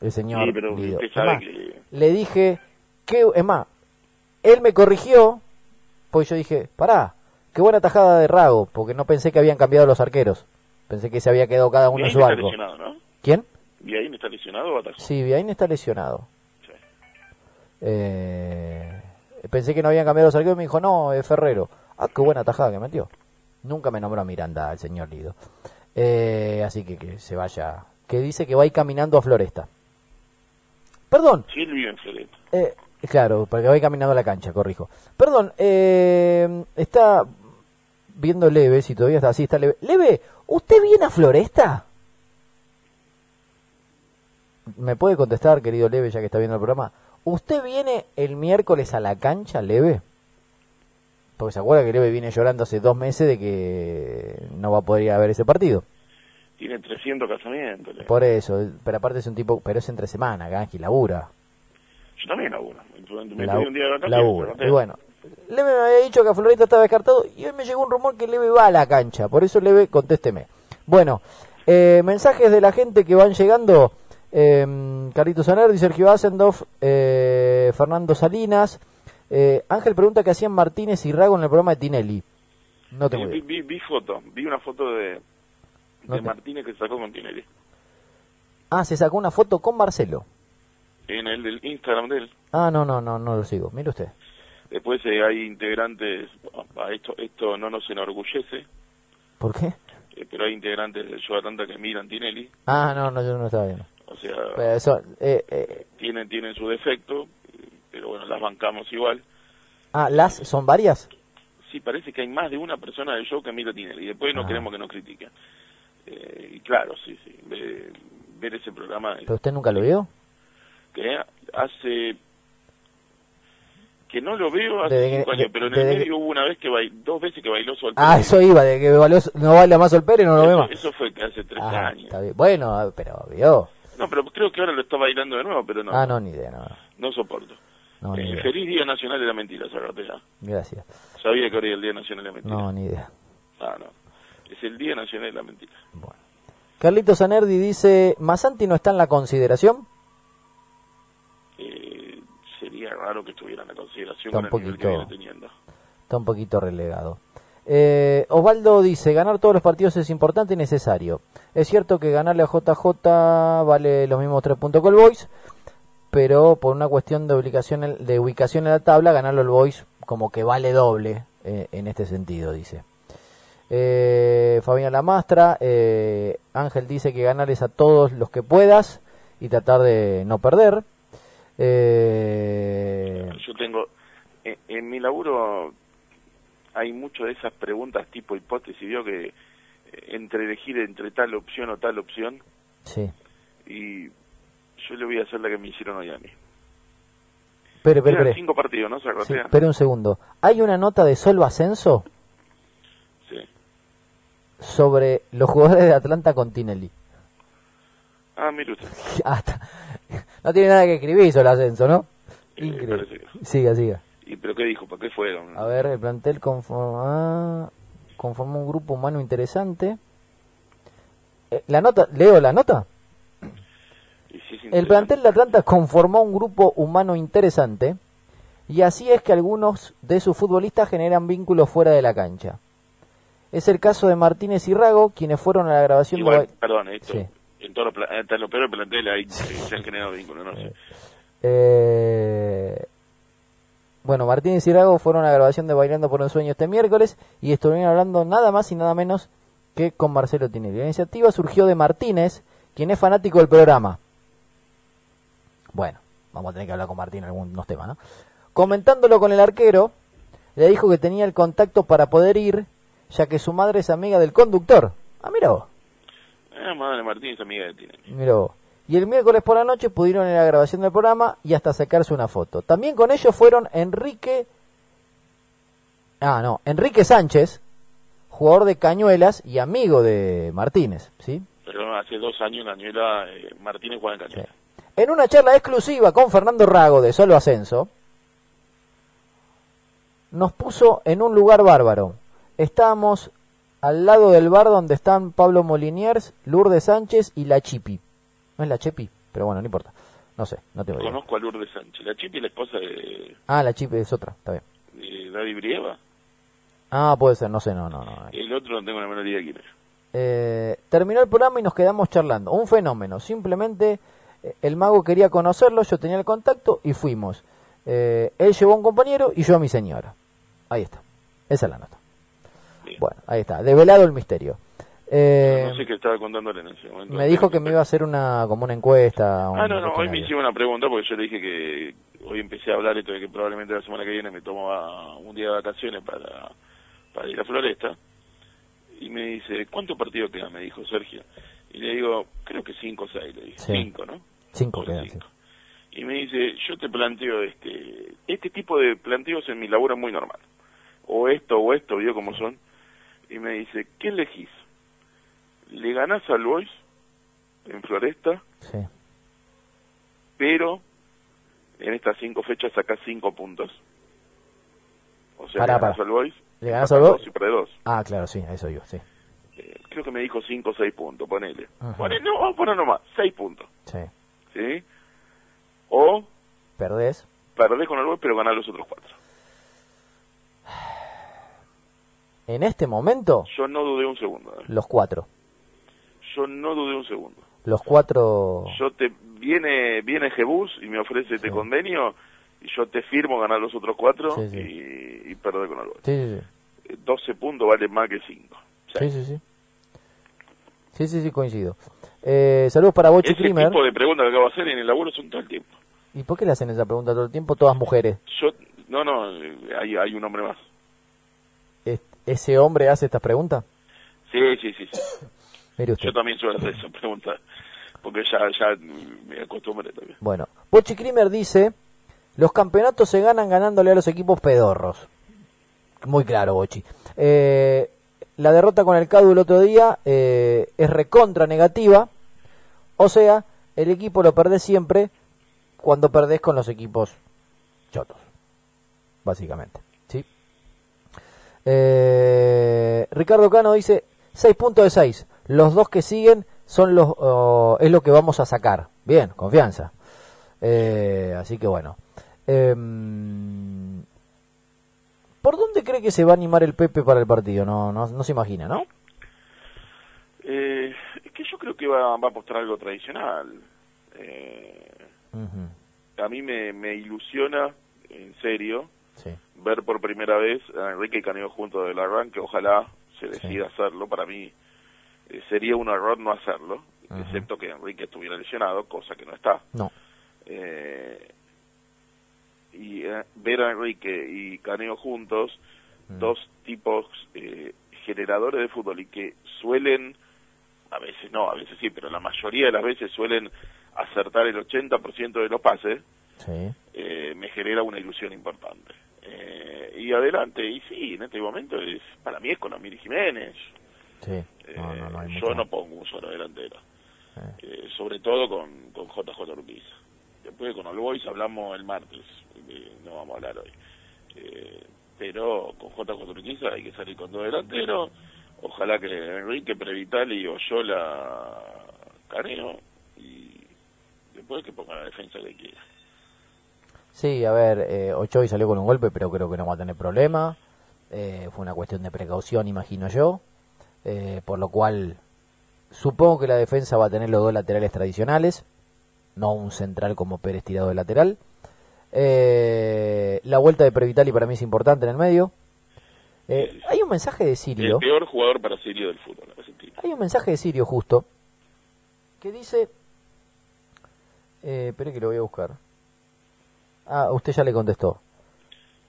S6: El señor
S7: Sí, pero usted sabe
S6: más,
S7: que...
S6: le dije que, es más, él me corrigió, pues yo dije, pará, qué buena tajada de Rago, porque no pensé que habían cambiado los arqueros. Pensé que se había quedado cada uno en su arco. ¿Quién?
S7: Viaín está lesionado o atajó.
S6: Sí, Viaín está lesionado. Eh, pensé que no habían cambiado los arqueros y me dijo, no, es Ferrero. Ah, qué buena tajada que metió. Nunca me nombró Miranda el señor Lido. Eh, así que que se vaya. Que dice que va a ir caminando a Floresta. Perdón,
S7: en Floreta.
S6: eh, claro, porque va a ir caminando a la cancha, corrijo. Perdón, eh, está viendo Leve, si todavía está así, está Leve. Leve, ¿usted viene a Floresta? ¿Me puede contestar, querido Leve, ya que está viendo el programa? ¿Usted viene el miércoles a la cancha, Leve? Porque se acuerda que Leve viene llorando hace dos meses de que no va a poder ir a ver ese partido.
S7: Tiene 300 casamientos. le-
S6: Por eso, pero aparte es un tipo, pero es entre semana, Ganji, labura.
S7: Yo también laburo. Me
S6: La-
S7: un día de vacaciones.
S6: labura.
S7: pero no
S6: Y bueno, Leve me había dicho que a Florita estaba descartado y hoy me llegó un rumor que Leve va a la cancha. Por eso, Leve, contésteme. Bueno, eh, mensajes de la gente que van llegando. Eh, Carlitos Anerdi, Sergio Asendorf, eh, Fernando Salinas. Eh, Ángel pregunta qué hacían Martínez y Rago en el programa de Tinelli. No tengo
S7: vi,
S6: idea.
S7: vi, vi foto, vi una foto de,
S6: No
S7: de
S6: te-
S7: Martínez que sacó con Tinelli.
S6: Ah, se sacó una foto con Marcelo.
S7: En el del Instagram de él.
S6: Ah, no, no, no, no lo sigo. Mire usted.
S7: Después eh, hay integrantes, a esto, esto no nos enorgullece,
S6: ¿Por qué?
S7: eh, pero hay integrantes de Atlanta que miran Tinelli.
S6: Ah, no, no, yo no estaba viendo.
S7: O sea,
S6: Pero eso, eh, eh,
S7: tienen, tienen su defecto, pero bueno, las bancamos igual.
S6: ah, ¿las son varias?
S7: Sí, parece que hay más de una persona del show que mira Tinelli. Y después no
S6: Ah.
S7: queremos que nos critiquen. Eh, y claro, sí, sí. ve- ver ese programa
S6: ¿Pero usted nunca lo vio?
S7: que hace que no lo veo hace cinco años,
S6: de-
S7: pero en el medio hubo una vez que bailó, dos veces que bailó soltero.
S6: Ah, eso iba, de que Valós- no baila más el Pérez, no lo
S7: eso,
S6: ve más.
S7: eso fue que hace tres
S6: Ah,
S7: años.
S6: está bien. Bueno, pero vio.
S7: No, pero creo que ahora lo está bailando de nuevo, pero no,
S6: Ah, no, ni idea, no.
S7: no soporto.
S6: No,
S7: Eh,
S6: idea.
S7: feliz Día Nacional de la Mentira, Zagarte, ya.
S6: Gracias.
S7: Sabía que ahora era el Día Nacional de la Mentira.
S6: No, ni idea.
S7: Ah, no. Es el Día Nacional de la Mentira.
S6: Bueno. Carlitos Anerdi dice, ¿Masanti no está en la consideración?
S7: Eh, sería raro que estuviera en la consideración
S6: Está un
S7: nivel que
S6: poquito-
S7: viene teniendo.
S6: Está un poquito relegado. Eh, Osvaldo dice, ganar todos los partidos es importante y necesario. Es cierto que ganarle a JJ vale los mismos tres puntos que el Boys, pero por una cuestión de ubicación, de ubicación en la tabla, ganarlo el Boys como que vale doble eh, en este sentido, dice. Eh, Fabián Lamastra, eh, Ángel dice que ganarles a todos los que puedas y tratar de no perder. Eh,
S7: Yo tengo, en, en mi laburo hay mucho de esas preguntas tipo hipótesis, vio que eh, entre elegir entre tal opción o tal opción,
S6: sí.
S7: y yo le voy a hacer la que me hicieron hoy a mí.
S6: Espere,
S7: Quedan
S6: espere.
S7: cinco partidos, ¿no? Se
S6: Sí, espere un segundo. Hay una nota de Solo Ascenso
S7: Sí.
S6: sobre los jugadores de Atlanta con Tinelli.
S7: Ah, mire usted.
S6: Hasta, no tiene nada que escribir Solo Ascenso, ¿no?
S7: Eh,
S6: Increíble. Siga, siga.
S7: ¿Y pero qué dijo? ¿Para qué fueron?
S6: A ver, el plantel conforma, conformó un grupo humano interesante. Eh, la nota, leo la nota.
S7: Sí
S6: El plantel de Atlanta conformó un grupo humano interesante y así es que algunos de sus futbolistas generan vínculos fuera de la cancha. Es el caso de Martínez y Rago, quienes fueron a la grabación
S7: Igual,
S6: de...
S7: perdón, esto,
S6: Sí.
S7: en todos los pla- hasta en los peores planteles hay, se han generado vínculos, no sé.
S6: Eh, bueno, Martínez y Rago fueron a la grabación de Bailando por un Sueño este miércoles y estuvieron hablando nada más y nada menos que con Marcelo Tinelli. La iniciativa surgió de Martínez, quien es fanático del programa. Bueno, vamos a tener que hablar con Martín en algunos temas, ¿no? Comentándolo con el arquero, le dijo que tenía el contacto para poder ir, ya que su madre es amiga del conductor. Ah, mira vos.
S7: Ah, madre Martínez, amiga de Tinelli.
S6: Mirá vos. Y el miércoles por la noche pudieron ir a la grabación del programa y hasta sacarse una foto. También con ellos fueron Enrique... Ah, no, Enrique Sánchez, jugador de Cañuelas y amigo de Martínez, ¿sí?
S7: Pero hace dos años eh, Martínez juega en Cañuela.
S6: En una charla exclusiva con Fernando Rago de Solo Ascenso, nos puso en un lugar bárbaro. Estábamos al lado del bar donde están Pablo Moliniers, Lourdes Sánchez y la Chipi. No es la Chepi, pero bueno, no importa. No sé, no tengo idea.
S7: Conozco a Lourdes Sánchez. La Chipi es la esposa de,
S6: Ah, la Chipi es otra, está bien.
S7: de Daddy Brieva.
S6: Ah, puede ser, no sé, no, no, no.
S7: El otro no tengo la menor idea de quién es.
S6: Eh, terminó el programa y nos quedamos charlando. Un fenómeno. Simplemente eh, el mago quería conocerlo, yo tenía el contacto y fuimos. Eh, él llevó a un compañero y yo a mi señora. Ahí está. Esa es la nota.
S7: Bien.
S6: Bueno, ahí está. Develado el misterio. Eh,
S7: no sé qué estaba contándole en ese momento.
S6: me dijo que me iba a hacer una como una encuesta. un
S7: Ah, no, no, hoy me hicieron una pregunta porque yo le dije que hoy empecé a hablar esto de que probablemente la semana que viene me tomaba un día de vacaciones para, para ir a Floresta. Y me dice, ¿cuántos partidos quedan? Me dijo Sergio. Y le digo, creo que cinco o seis, le dije.
S6: Sí.
S7: Cinco, ¿no?
S6: Cinco quedan,
S7: cinco. Y me dice, yo te planteo este, este tipo de planteos en mi labor es muy normal. O esto o esto, vio cómo son. Y me dice, ¿qué elegís? ¿Le ganás al Boys en Floresta?
S6: Sí.
S7: pero en estas cinco fechas sacás cinco puntos. O sea,
S6: Pará,
S7: le
S6: pará.
S7: al Boys,
S6: ¿Le ganás
S7: sacás
S6: al Boys?
S7: y perdés dos.
S6: Ah, claro, sí, eso yo, sí.
S7: Eh, creo que me dijo cinco o seis puntos, ponele.
S6: Ajá.
S7: Ponele, no, vamos a poner nomás, seis puntos,
S6: Sí.
S7: ¿sí? O
S6: Perdés.
S7: perdés con el Boys, pero ganás los otros cuatro.
S6: En este momento,
S7: Yo no dudé un segundo, eh.
S6: los cuatro.
S7: Yo no dudé un segundo.
S6: Los cuatro.
S7: Yo te, viene, viene Jebus y me ofrece este
S6: Sí.
S7: convenio, y yo te firmo ganar los otros cuatro
S6: Sí, sí.
S7: Y, y perder con el Boys.
S6: Sí, sí, sí.
S7: Eh, 12 puntos vale más que 5.
S6: Sí, sí, sí. Sí, sí, sí, coincido. Eh, saludos para Bochi
S7: Ese
S6: Krimer.
S7: tipo de preguntas que acabo de hacer en el laburo son todo el tiempo.
S6: ¿Y por qué le hacen esa pregunta todo el tiempo? Todas mujeres.
S7: Yo, no, no, eh, hay, hay un hombre más.
S6: ¿Es- ¿Ese hombre hace estas preguntas?
S7: Sí, sí, sí. sí.
S6: Mire usted.
S7: Yo también suelo hacer esa pregunta, porque ya, ya me acostumbré también.
S6: Bueno, Bochi Krimer dice, los campeonatos se ganan ganándole a los equipos pedorros. Muy claro, Bochi. Eh, la derrota con el Cadu el otro día eh, es recontra negativa. O sea, el equipo lo perdés siempre cuando perdés con los equipos chotos. Básicamente. ¿sí? Eh, Ricardo Cano dice 6 puntos de 6. Los dos que siguen son los oh, es lo que vamos a sacar. Bien, confianza. Eh, así que bueno. Em, ¿Por dónde cree que se va a animar el Pepe para el partido? No, no, no se imagina, ¿no?
S7: Eh, es que yo creo que va, va a apostar algo tradicional. Eh,
S6: Ujú,
S7: a mí me, me ilusiona, en serio,
S6: Sí.
S7: ver por primera vez a Enrique y Caneo juntos del arranque. Ojalá se decida hacerlo. Para mí eh, sería un error no hacerlo, excepto que Enrique estuviera lesionado, cosa que no está.
S6: No.
S7: Eh, y eh, ver a Enrique y Caneo juntos, dos tipos generadores de fútbol y que suelen, a veces no, a veces sí, pero la mayoría de las veces suelen acertar el 80% de los pases,
S6: Sí.
S7: eh, me genera una ilusión importante. Eh, y adelante, y sí, en este momento es para mí es con Amir Jiménez.
S6: Sí. No, no, no hay
S7: Eh,
S6: mucho
S7: yo no pongo un solo delantero.
S6: Eh.
S7: Eh, sobre todo con, con JJ Urquiza. Después con All Boys hablamos el martes, no vamos a hablar hoy. Eh, pero con JJ Urquiza hay que salir con dos delanteros. Ojalá que Enrique, Previtali, Oyola, Caneo y después que ponga la defensa que quiera.
S6: Sí, a ver, eh, Ochoy salió con un golpe, pero creo que no va a tener problema. Eh, fue una cuestión de precaución, imagino yo. Eh, por lo cual, supongo que la defensa va a tener los dos laterales tradicionales, no un central como Pérez tirado de lateral. Eh, la vuelta de Previtali para mí es importante en el medio. Eh, hay un mensaje de Sirio.
S7: El peor jugador para Sirio del fútbol argentino.
S6: Hay un mensaje de Sirio justo que dice. Eh, espere que lo voy a buscar. Ah, usted ya le contestó.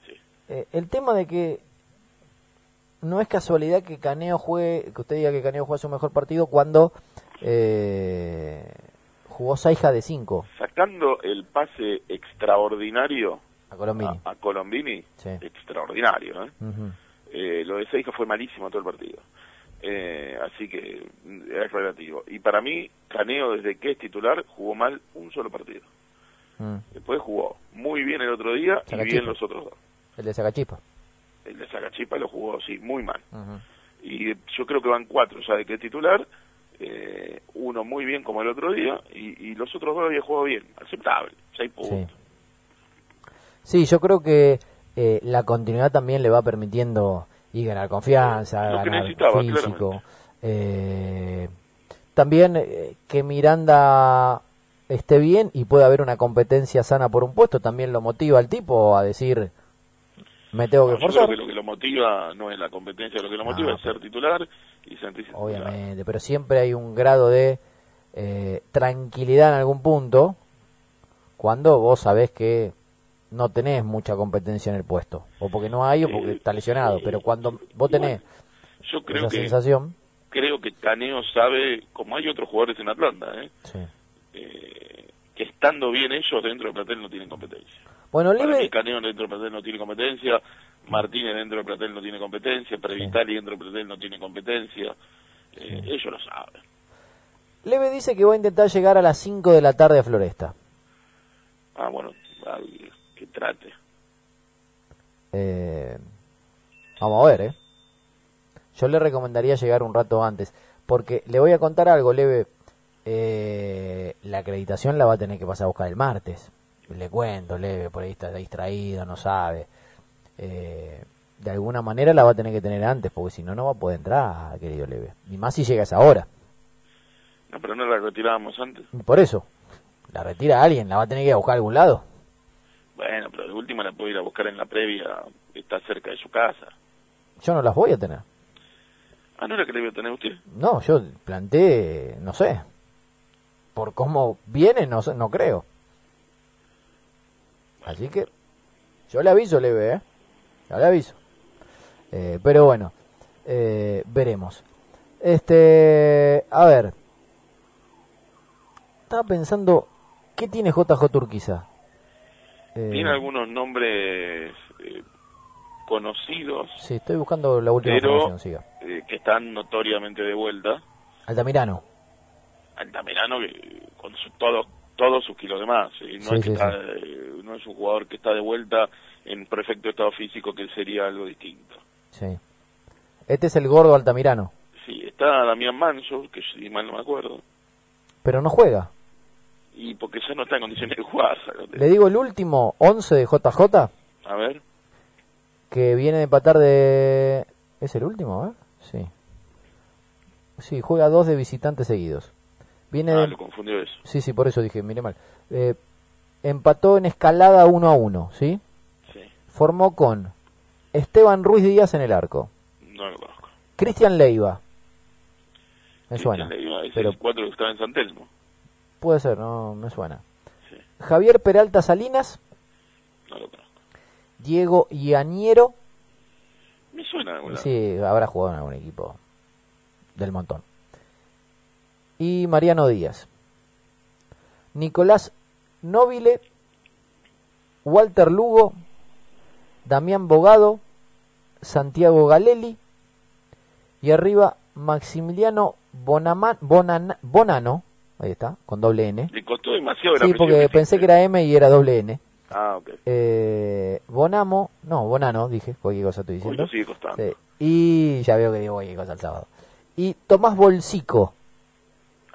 S7: Sí.
S6: Eh, el tema de que no es casualidad que Caneo juegue, que usted diga que Caneo juega su mejor partido cuando eh, jugó Saija de 5
S7: Sacando el pase extraordinario
S6: a Colombini.
S7: a, a Colombini,
S6: Sí.
S7: extraordinario, ¿eh? Eh, lo de Seija fue malísimo todo el partido. Eh, así que mm, es relativo. Y para mí, Caneo, desde que es titular, jugó mal un solo partido.
S6: Mm.
S7: Después jugó muy bien el otro día y
S6: Sacachipa.
S7: bien los otros dos.
S6: El de Sacachispa.
S7: El de Sacachipa lo jugó, sí, muy mal. Y yo creo que van cuatro ya de que titular. eh, uno muy bien como el otro día y, y los otros dos habían jugado bien. Aceptable. Seis puntos.
S6: Sí, yo creo que eh, la continuidad también le va permitiendo y ganar confianza,
S7: Lo
S6: ganar físico. Eh, también eh, que Miranda esté bien y pueda haber una competencia sana por un puesto, también lo motiva al tipo a decir, me tengo que
S7: No, yo
S6: forzar.
S7: creo que lo que lo motiva no es la competencia, lo que lo motiva
S6: Ah,
S7: es ser titular y sentirse titular.
S6: Obviamente, pero siempre hay un grado de eh, tranquilidad en algún punto cuando vos sabés que no tenés mucha competencia en el puesto, o porque no hay o porque
S7: Eh,
S6: está lesionado, pero cuando vos tenés
S7: Yo creo
S6: esa
S7: que
S6: sensación,
S7: creo que Caneo sabe, como hay otros jugadores en Atlanta, ¿eh?
S6: sí.
S7: Eh, que estando bien ellos dentro del plantel no tienen competencia.
S6: Bueno,
S7: Para mí
S6: Leve,
S7: Caneo dentro del plantel no tiene competencia, Martínez dentro del plantel no tiene competencia, Previtali dentro del plantel no tiene competencia. Eh, Ellos lo saben.
S6: Leve dice que va a intentar llegar a las 5 de la tarde a Floresta.
S7: Ah, bueno, al- que trate.
S6: Eh, vamos a ver, ¿eh? Yo le recomendaría llegar un rato antes, porque le voy a contar algo, Leve. Eh, la acreditación la va a tener que pasar a buscar el martes. Le cuento, Leve, por ahí está distraído, no sabe. Eh, de alguna manera la va a tener que tener antes, porque si no, no va a poder entrar, querido Leve. Ni más si llega a esa hora.
S7: No, pero no la retirábamos antes.
S6: Por eso, la retira alguien, la va a tener que ir a buscar a algún lado.
S7: Bueno, pero de última la puedo ir a buscar en la previa, está cerca de su casa.
S6: Yo no las voy a tener.
S7: Ah, ¿no era que le iba a tener usted?
S6: No, yo planteé, no sé. Por cómo viene, no, no creo. Así que yo le aviso, Leve, ¿eh? Ya le aviso. Eh, pero bueno, eh, veremos. Este, a ver. Estaba pensando, ¿qué tiene JJ Turquiza? Eh,
S7: Tiene algunos nombres eh, conocidos
S6: Sí, estoy buscando la última
S7: Pero-
S6: información, siga.
S7: eh, que están notoriamente de vuelta.
S6: Altamirano.
S7: Altamirano que con su- todos todos sus kilos de más. eh, No,
S6: Sí,
S7: es que está, eh, no es un jugador que está de vuelta en perfecto estado físico, que sería algo distinto.
S6: Sí. Este es el gordo Altamirano.
S7: Sí, está Damián Manso, que si mal no me acuerdo,
S6: Pero no juega.
S7: y porque ya no está en condiciones de jugar. ¿sabes?
S6: Le digo el último 11 de JJ
S7: A ver,
S6: que viene de empatar de... ¿Es el último? Ver. Sí. Sí, juega dos de visitantes seguidos. Viene
S7: ah,
S6: de...
S7: lo confundió eso.
S6: Sí, sí, por eso dije, mire mal. Eh, empató en escalada 1 a 1, ¿sí?
S7: Sí,
S6: Formó con Esteban Ruiz Díaz en el arco.
S7: no lo conozco.
S6: Cristian Leiva. Me suena.
S7: Cristian Leiva, Es
S6: Pero
S7: el cuatro que estaba en San Telmo.
S6: puede ser, no me suena.
S7: Sí.
S6: Javier Peralta Salinas
S7: No lo conozco.
S6: Diego Ianiero,
S7: Me suena de
S6: sí, habrá jugado en algún equipo del montón. Y Mariano Díaz. Nicolás Nobile, Walter Lugo, Damián Bogado, Santiago Galeli y arriba Maximiliano Bonan- Bonano, ahí está, con doble N.
S7: Le costó demasiado
S6: Sí, porque
S7: que
S6: pensé que era M y era doble N.
S7: Ah, ok.
S6: Eh, Bonamo, no, Bonano, dije, cualquier cosa estoy diciendo.
S7: sigue costando.
S6: Sí, Y ya veo que digo cualquier cosa el sábado. Y Tomás Bolsico.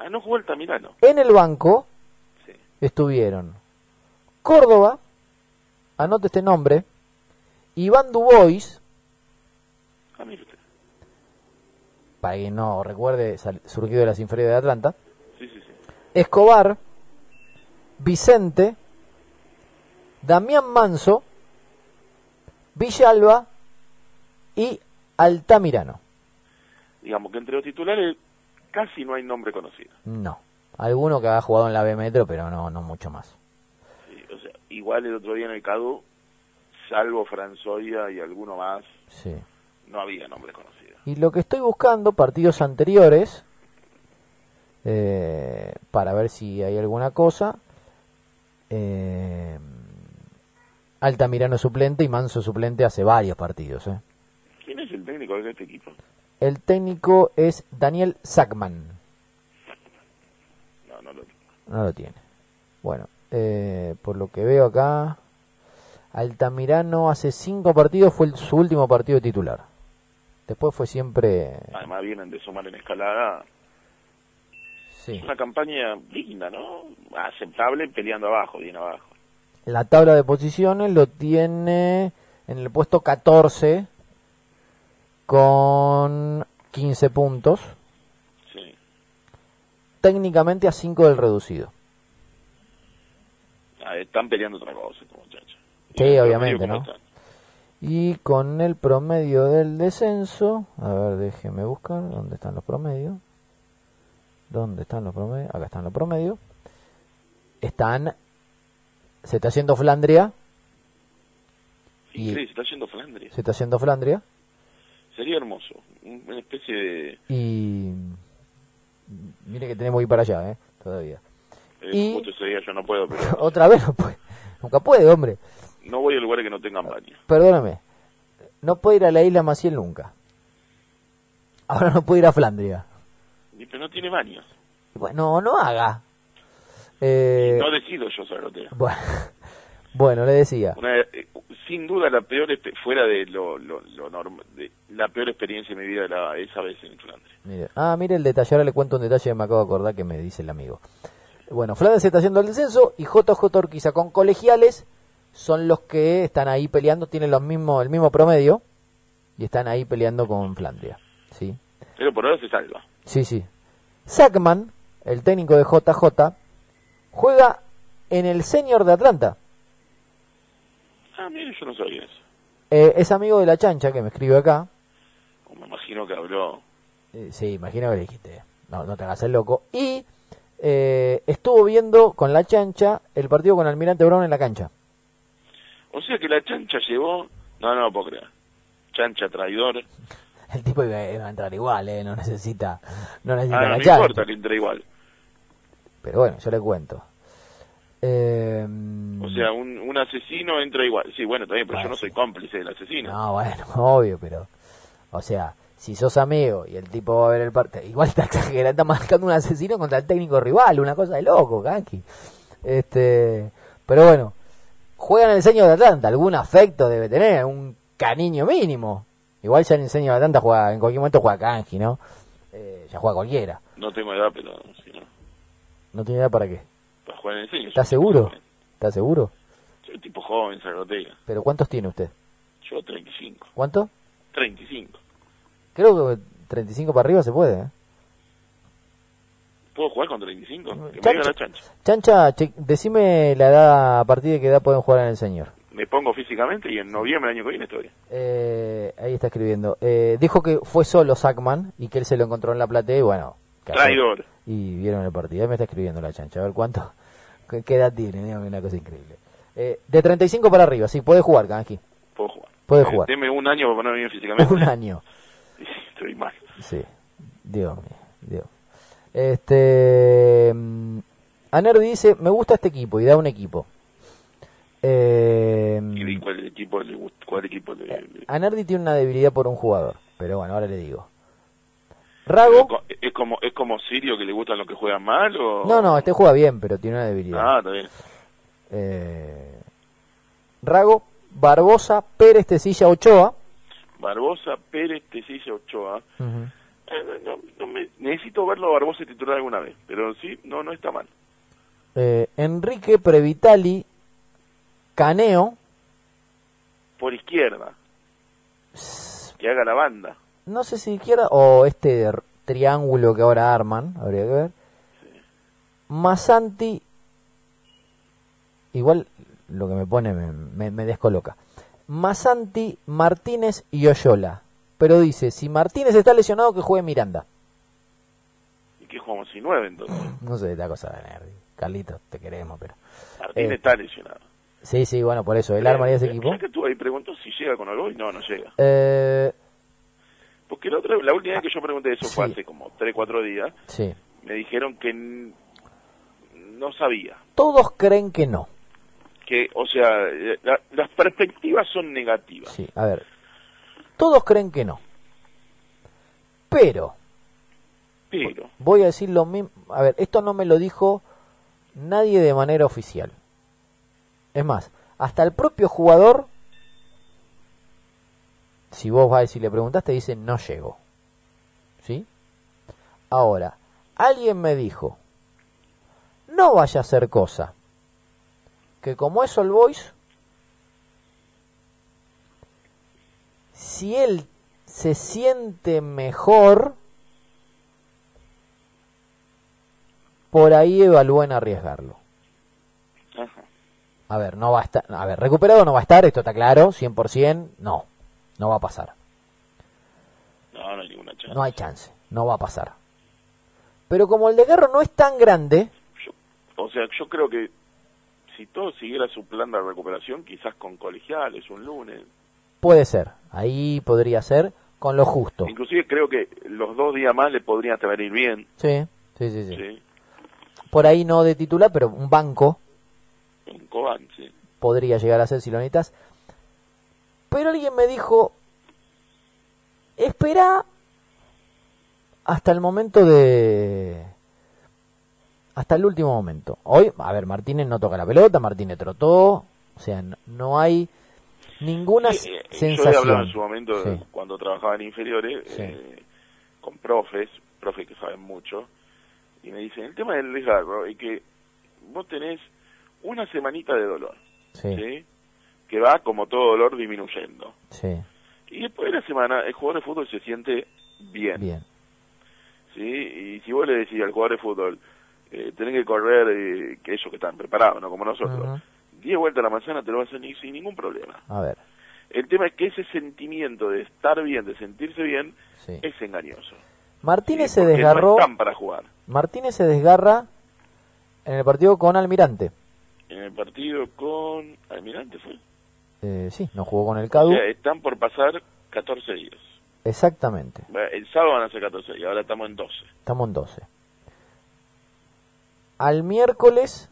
S7: Ah, no jugó el Tamirano.
S6: En el banco
S7: Sí.
S6: estuvieron Córdoba, anote este nombre, Iván Dubois,
S7: Ah, mire usted.
S6: para quien no recuerde, surgido de las inferiores de Atlanta,
S7: Sí, sí, sí.
S6: Escobar, Vicente, Damián Manso, Villalba y Altamirano.
S7: Digamos que entre los titulares casi no hay nombre conocido.
S6: No. Alguno que ha jugado en la B Metro, pero no, no mucho más.
S7: Sí, o sea, igual el otro día en el CADU, salvo Franzoya y alguno más,
S6: Sí.
S7: no había nombre conocido.
S6: Y lo que estoy buscando, partidos anteriores, eh, para ver si hay alguna cosa. Eh, Altamirano suplente y Manso suplente hace varios partidos. eh.
S7: ¿Quién es el técnico de este equipo?
S6: El técnico es Daniel Sackman.
S7: No, no lo
S6: No lo tiene. Bueno, eh, por lo que veo acá, Altamirano hace cinco partidos fue el- su último partido titular. Después fue siempre...
S7: Además vienen de sumar en escalada.
S6: Sí.
S7: Una campaña digna, ¿no? Aceptable peleando abajo, bien abajo.
S6: La tabla de posiciones lo tiene en el puesto 14 con 15 puntos,
S7: Sí.
S6: técnicamente a 5 del reducido.
S7: Ah, están peleando otra cosa estos muchachos.
S6: Sí, obviamente, ¿no? Y con el promedio del descenso, a ver, déjeme buscar dónde están los promedios. ¿Dónde están los promedios? Acá están los promedios. Están, se está haciendo Flandria,
S7: Sí,
S6: Y-
S7: se está yendo Flandria.
S6: se está haciendo Flandria
S7: Sería hermoso. Un- Una especie de...
S6: y mire que tenemos que ir para allá, ¿eh? Todavía.
S7: Eh,
S6: Y-
S7: justo ese día yo no puedo, pero
S6: Otra vez no puede, nunca puede, hombre.
S7: no voy a lugares que no tengan baño.
S6: Perdóname, no puede ir a la isla Maciel nunca. Ahora no puede ir a Flandria.
S7: Y, Pero no tiene baños.
S6: Bueno, no haga. Eh,
S7: No decido yo, Sagrotea.
S6: bueno, bueno, le decía.
S7: Una, sin duda la peor, fuera de lo, lo, lo norm- de la peor experiencia de mi vida la, esa vez en Flandria.
S6: Mire, ah, mire el detalle, ahora le cuento un detalle que me acabo de acordar que me dice el amigo. Bueno, Flandria se está haciendo el descenso y JJ Orquiza con colegiales son los que están ahí peleando, tienen los mismos, el mismo promedio y están ahí peleando con Flandria. Sí,
S7: Pero por ahora se salva.
S6: sí, sí. Sackman, el técnico de JJ, juega en el senior de Atlanta.
S7: Ah, mire, yo no sabía eso.
S6: Eh, es amigo de la chancha que me escribe acá.
S7: Me imagino que habló.
S6: Eh, sí, imagino que le dijiste. No, no te hagas el loco. Y eh, estuvo viendo con la chancha el partido con Almirante Brown en la cancha.
S7: O sea que la chancha llevó... No, no puedo creer. Chancha traidor.
S6: El tipo iba, iba a entrar igual, ¿eh? No necesita, no necesita
S7: Ah, no,
S6: la
S7: no
S6: chancha.
S7: importa que entre igual.
S6: Pero bueno, yo le cuento. Eh,
S7: O sea, un, un asesino entra igual. Sí, bueno, también, pero yo no soy cómplice del asesino.
S6: No, bueno, obvio, pero... O sea, si sos amigo y el tipo va a ver el partido... Igual está exagerando, está marcando un asesino contra el técnico rival, una cosa de loco, Kanki. Este, pero bueno, juega en el diseño de Atlanta, algún afecto debe tener, un cariño mínimo. Igual ya en el diseño de Atlanta juega, en cualquier momento juega Kanji, ¿no? Eh, ya juega cualquiera.
S7: No tengo edad, pero si no,
S6: No tiene idea para qué.
S7: Jugar en el.
S6: ¿Estás seguro? ¿Estás seguro?
S7: Soy tipo joven, Zagotega.
S6: ¿Pero cuántos tiene usted?
S7: Yo 35.
S6: ¿Cuánto?
S7: 35.
S6: Creo que 35 para arriba se puede, ¿eh?
S7: ¿Puedo jugar con 35? Que
S6: Chancha.
S7: la chancha.
S6: Chancha, che- decime la edad, a partir de qué edad pueden jugar en el señor.
S7: Me pongo físicamente y en noviembre del año que viene estoy.
S6: Eh, ahí está escribiendo. Eh, dijo que fue solo Sackman y que él se lo encontró en la platea y bueno.
S7: Traidor.
S6: Y vieron el partido. Ahí me está escribiendo la chancha. A ver cuánto. ¿Qué, edad tiene? Una cosa increíble. Eh, de 35 para arriba, sí, puede jugar, Kanji.
S7: Puedo jugar.
S6: Puede
S7: Eh,
S6: jugar.
S7: Deme un año para ponerme bien físicamente.
S6: Un año.
S7: Estoy mal.
S6: Sí, Dios mío, Dios. Este. mm, Anerdi dice: Me gusta este equipo y da un equipo. Eh,
S7: ¿Y cuál equipo le gusta? ¿Cuál equipo le, le-
S6: Anerdi tiene una debilidad por un jugador, pero bueno, ahora le digo. Rago.
S7: es como es como Sirio que le gustan los que juegan mal o
S6: No, no, este juega bien, pero tiene una debilidad.
S7: Ah, está bien.
S6: Eh, Rago, Barbosa, Pérez, Tecilla, Ochoa.
S7: Barbosa, Pérez, Tecilla, Ochoa. Eh, no- no me- necesito verlo a Barbosa titular alguna vez, pero sí, no no está mal.
S6: Eh, Enrique, Previtali, Caneo.
S7: Por izquierda. Que haga la banda.
S6: No sé si izquierda o este triángulo que ahora arman, habría que ver. Masanti, igual lo que me pone me, me- me descoloca. Masanti, Martínez y Oyola. Pero dice, si Martínez está lesionado, que juegue Miranda.
S7: ¿Y que jugamos sin nueve entonces?
S6: No sé, la cosa de Nerdy. Carlitos, te queremos, pero...
S7: Martín
S6: Eh,
S7: está lesionado.
S6: Sí, sí, bueno, por eso, el armaría ese
S7: Eh,
S6: equipo.
S7: que tú ahí preguntó si llega con algo y no, no llega.
S6: Eh,
S7: Porque la, otra, la última vez que yo pregunté eso fue hace como 3, 4 días.
S6: sí.
S7: Me dijeron que no sabía.
S6: Todos creen que no.
S7: Que, o sea, la- las perspectivas son negativas.
S6: Sí, a ver. Todos creen que no. Pero,
S7: Pero,
S6: voy a decir lo mismo. A ver, esto no me lo dijo nadie de manera oficial. Es más, hasta el propio jugador, si vos vas y le preguntaste, dice no llego. ¿Sí? Ahora, alguien me dijo, no vaya a hacer cosa. Que como es All Boys, si él se siente mejor, por ahí evalúen arriesgarlo.
S7: ajá.
S6: A ver, no va a estar, a ver, recuperado no va a estar, esto está claro, 100%, no, no va a pasar.
S7: no, no hay ninguna chance.
S6: No hay chance, no va a pasar. Pero como el de Guerro no es tan grande,
S7: Yo- o sea, yo creo que si todo siguiera su plan de recuperación, quizás con colegiales, un lunes.
S6: puede ser, ahí podría ser con lo justo.
S7: Inclusive creo que los dos días más le podrían hasta venir bien.
S6: Sí, sí, sí, sí.
S7: Sí.
S6: Por ahí no de titular, pero un banco
S7: Un Cobán, sí.
S6: podría llegar a ser si lo necesitas. Pero alguien me dijo, espera hasta el momento de... Hasta el último momento. Hoy, a ver, Martínez no toca la pelota, Martínez trotó, o sea, no, hay ninguna
S7: Sí, eh, Yo
S6: sensación.
S7: hablado en su momento,
S6: Sí.
S7: cuando trabajaba en inferiores,
S6: Sí.
S7: eh, con profes, profes que saben mucho, y me dicen, el tema del desgarro es que vos tenés una semanita de dolor,
S6: ¿sí?
S7: Que va como todo dolor disminuyendo.
S6: sí,
S7: Y después de la semana, el jugador de fútbol se siente bien,
S6: bien.
S7: ¿sí? Y si vos le decís al jugador de fútbol, eh, tenés que correr, eh, que ellos que están preparados, ¿no? Como nosotros,
S6: Ujú.
S7: 10 vueltas a la manzana te lo vas a hacer sin ningún problema.
S6: A ver,
S7: El tema es que ese sentimiento de estar bien, de sentirse bien,
S6: sí.
S7: es engañoso.
S6: Martínez
S7: Sí,
S6: se desgarró,
S7: No están para jugar.
S6: Martínez se desgarra en el partido con Almirante.
S7: En el partido con Almirante fue.
S6: Eh, sí, no jugó con el
S7: O
S6: Cadu.
S7: sea, están por pasar 14 días.
S6: Exactamente.
S7: El sábado van a ser 14 días, ahora estamos en 12.
S6: Estamos en 12. Al miércoles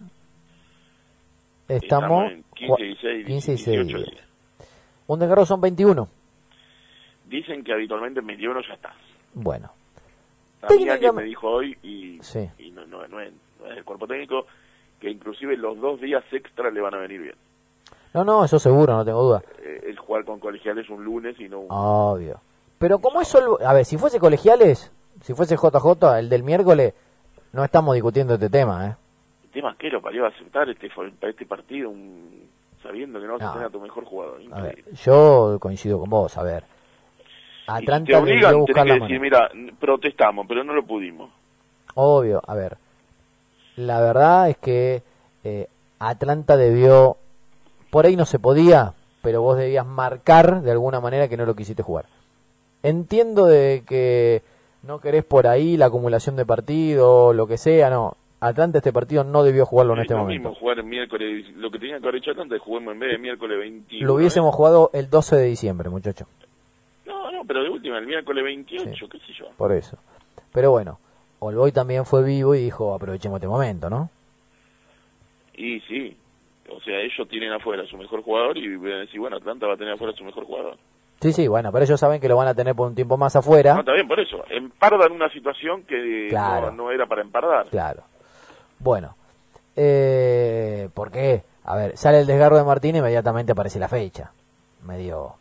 S6: estamos,
S7: en
S6: cua-
S7: 15, 16,
S6: 15 y
S7: 18
S6: 16
S7: días.
S6: Un desgarro son 21.
S7: Dicen que habitualmente en 21 ya está.
S6: Bueno, Técnicamente-
S7: me dijo hoy, y,
S6: Sí.
S7: y no, no, no es, no es el cuerpo técnico, que inclusive los dos días extra le van a venir bien.
S6: No, no, eso seguro, no tengo duda.
S7: Eh, el jugar con colegiales un lunes y no un...
S6: Obvio. Pero como eso, el- a ver, si fuese colegiales, si fuese JJ, el del miércoles, no estamos discutiendo este tema, ¿eh?
S7: El tema es que lo parió a aceptar este, este partido un- sabiendo que no vas
S6: No.
S7: a tener a tu mejor jugador.
S6: A ver, yo coincido con vos, a ver.
S7: Y
S6: Atlanta
S7: te obligan, tenés que decir, mira, protestamos, pero no lo pudimos.
S6: Obvio, a ver. La verdad es que eh, Atlanta debió. Por ahí no se podía, pero vos debías marcar de alguna manera que no lo quisiste jugar. Entiendo de que no querés por ahí la acumulación de partido, lo que sea, no. Atlanta este partido no debió jugarlo en
S7: Es
S6: este
S7: lo
S6: momento.
S7: mismo jugar el miércoles, lo que tenía que haber hecho Atlanta es juguemos en vez de miércoles 21.
S6: Lo hubiésemos
S7: ¿eh?
S6: jugado el 12 de diciembre, muchacho.
S7: No, no, pero de última, el miércoles 28,
S6: Sí.
S7: qué sé yo.
S6: Por eso. Pero bueno, Olboy también fue vivo y dijo, aprovechemos este momento, ¿no?
S7: Y sí, o sea, ellos tienen afuera a su mejor jugador y van a decir, bueno, Atlanta va a tener afuera a su mejor jugador.
S6: Sí, sí, bueno, pero ellos saben que lo van a tener por un tiempo más afuera.
S7: No, está bien, por eso. Empardan una situación que
S6: Claro.
S7: no, no era para empardar.
S6: Claro. Bueno, eh, ¿por qué? A ver, sale el desgarro de Martín y inmediatamente aparece la fecha. Medio,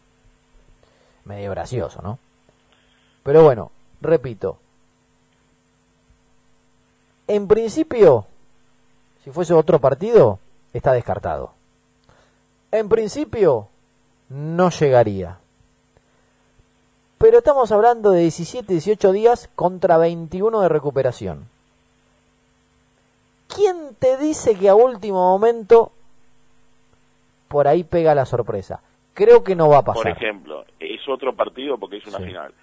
S6: medio gracioso, ¿no? Pero bueno, repito. En principio, si fuese otro partido, está descartado. En principio, no llegaría. Pero estamos hablando de 17, 18 días contra 21 de recuperación. ¿Quién te dice que a último momento por ahí pega la sorpresa? Creo que no va a pasar.
S7: Por ejemplo, es otro partido porque es una
S6: Sí.
S7: final.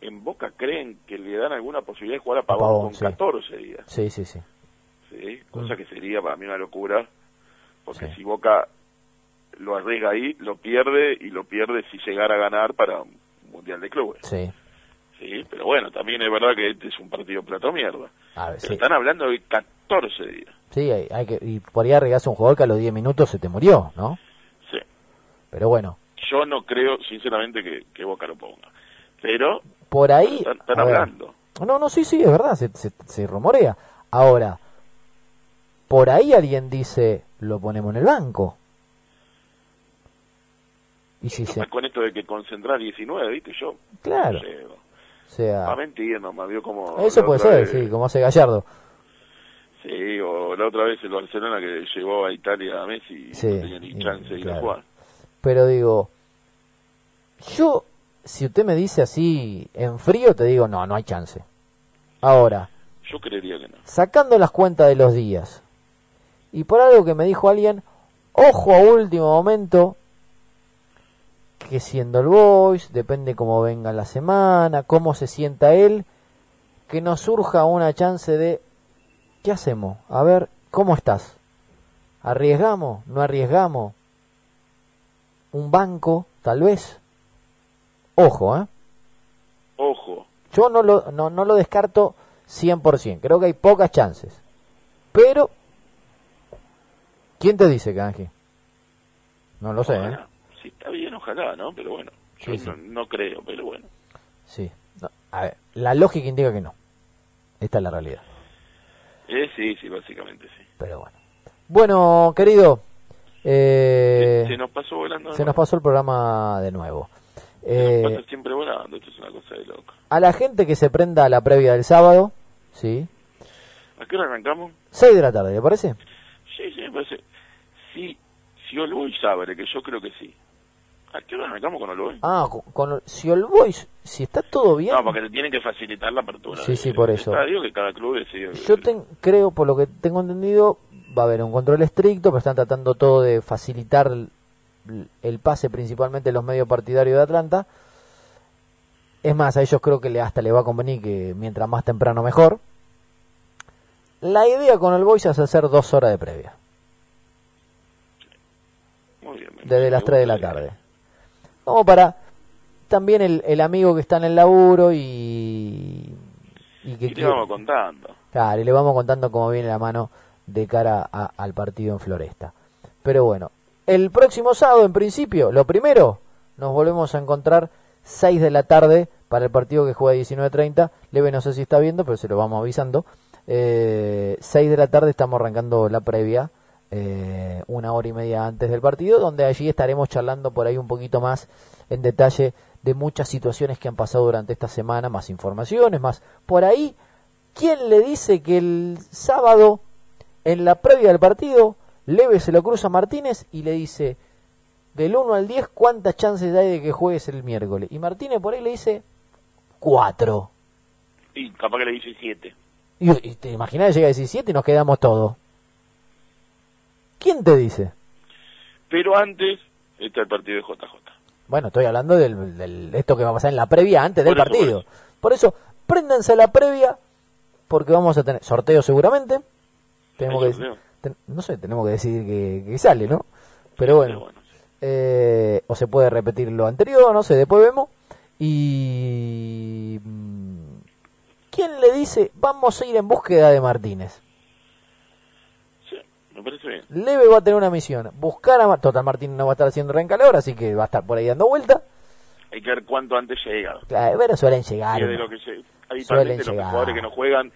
S7: En Boca creen que le dan alguna posibilidad de jugar a Pavón,
S6: Pavón,
S7: con
S6: sí.
S7: 14 días.
S6: Sí, sí, sí.
S7: ¿sí? Cosa
S6: Mm.
S7: que sería para mí una locura, porque
S6: Sí.
S7: si Boca lo arriesga ahí, lo pierde y lo pierde si llegara a ganar para un Mundial de Clubes.
S6: Sí.
S7: ¿sí? Pero bueno, también es verdad que este es un partido plato mierda.
S6: A ver, sí.
S7: están hablando de 14 días.
S6: Sí, hay, hay que, y por ahí arriesgarse un jugador que a los 10 minutos se te murió, ¿no?
S7: Sí.
S6: Pero bueno,
S7: Yo no creo, sinceramente, que, que Boca lo ponga. Pero
S6: por ahí...
S7: están, están
S6: a ver.
S7: hablando.
S6: No, no, sí, sí, es verdad, se, se, se rumorea. Ahora, por ahí alguien dice, lo ponemos en el banco. Y si se...
S7: Con esto de que concentrar 19, ¿viste? Yo
S6: Claro,
S7: no
S6: o sea...
S7: A mentir nomás, vio como...
S6: Eso puede ser,
S7: vez-
S6: sí, como hace Gallardo.
S7: Sí, o la otra vez el Barcelona que llevó a Italia a Messi y
S6: Sí,
S7: no tenía ni
S6: y-
S7: chance de ir a jugar.
S6: Pero digo, yo, si usted me dice así en frío, te digo, no, no hay chance. Ahora,
S7: Yo creería que no.
S6: sacando las cuentas de los días, y por algo que me dijo alguien, ojo a último momento, que siendo el Boys, depende cómo venga la semana, cómo se sienta él, que nos surja una chance de, ¿qué hacemos? A ver, ¿cómo estás? ¿Arriesgamos? ¿No arriesgamos? ¿Un banco? Tal vez. Ojo, ¿eh?
S7: Ojo,
S6: Yo no lo, no, no lo descarto 100%. Creo que hay pocas chances. Pero, ¿quién te dice, Canje? No lo sé, ¿eh?
S7: ojalá. Si está bien, ojalá, ¿no? Pero bueno, yo
S6: Sí, sí.
S7: No, no creo, pero bueno.
S6: Sí. No, a ver, la lógica indica que no. Esta es la realidad.
S7: Eh, sí, sí, básicamente sí.
S6: Pero bueno. Bueno, querido, eh,
S7: se, se nos pasó volando.
S6: se nos pasó el programa de nuevo.
S7: Se nos
S6: Eh,
S7: pasa siempre volando, esto es una cosa de loco.
S6: a la gente que se prenda a la previa del sábado, ¿sí?
S7: ¿A qué hora arrancamos?
S6: 6 de la tarde, ¿le parece?
S7: Sí, sí, me parece. Sí, si Olboy sabe, que yo creo que sí. ¿A qué hora arrancamos con Olboy?
S6: Ah, con, con- si el Boys, si está todo bien,
S7: No, porque le tienen que facilitar la apertura.
S6: Sí, sí, por eso.
S7: estadio, que cada club decide.
S6: yo ten- creo, por lo que tengo entendido, va a haber un control estricto, pero están tratando todo de facilitar el, pase principalmente los medios partidarios de Atlanta. Es más, a ellos creo que le, hasta le va a convenir que mientras más temprano mejor. La idea con el Boys es hacer dos horas de previa,
S7: Muy bien.
S6: desde las 3 de la tarde. Como para también el, el amigo que está en el laburo y, y que
S7: Y le vamos contando.
S6: Claro, y le vamos contando cómo viene la mano de cara a- al partido en Floresta. Pero bueno, el próximo sábado, en principio, lo primero, nos volvemos a encontrar 6 de la tarde para el partido que juega 19.30. Leve no sé si está viendo, pero se lo vamos avisando. Eh, 6 de la tarde estamos arrancando la previa, eh, una hora y media antes del partido, donde allí estaremos charlando por ahí un poquito más en detalle de muchas situaciones que han pasado durante esta semana, más informaciones, más por ahí ¿Quién le dice que el sábado, en la previa del partido, Leve se lo cruza a Martínez y le dice, del 1 al 10, ¿cuántas chances hay de que juegues el miércoles? Y Martínez por ahí le dice, 4.
S7: Y capaz que le dice siete.
S6: Y, y te imaginas, llega a 17 y nos quedamos todos. ¿Quién te dice?
S7: Pero antes está el partido de JJ.
S6: Bueno, estoy hablando del, del- esto que va a pasar en la previa antes del
S7: Por eso,
S6: partido. Por eso, préndanse la previa, porque vamos a tener sorteo seguramente. tenemos
S7: ¿Hay
S6: que
S7: sorteo?
S6: ten- no sé, tenemos que decir que, que sale, ¿no? Pero bueno,
S7: bueno.
S6: eh, o se puede repetir lo anterior, no sé, después vemos. Y ¿quién le dice vamos a ir en búsqueda de Martínez?
S7: Sí, me parece bien.
S6: Leve va a tener una misión, buscar a Mar- Total Martínez no va a estar haciendo rencalor, así que va a estar por ahí dando vuelta.
S7: Hay que ver cuánto antes llega.
S6: Claro, pero suelen llegar.
S7: De lo que se,
S6: Suelen
S7: los
S6: llegar.
S7: jugadores que no juegan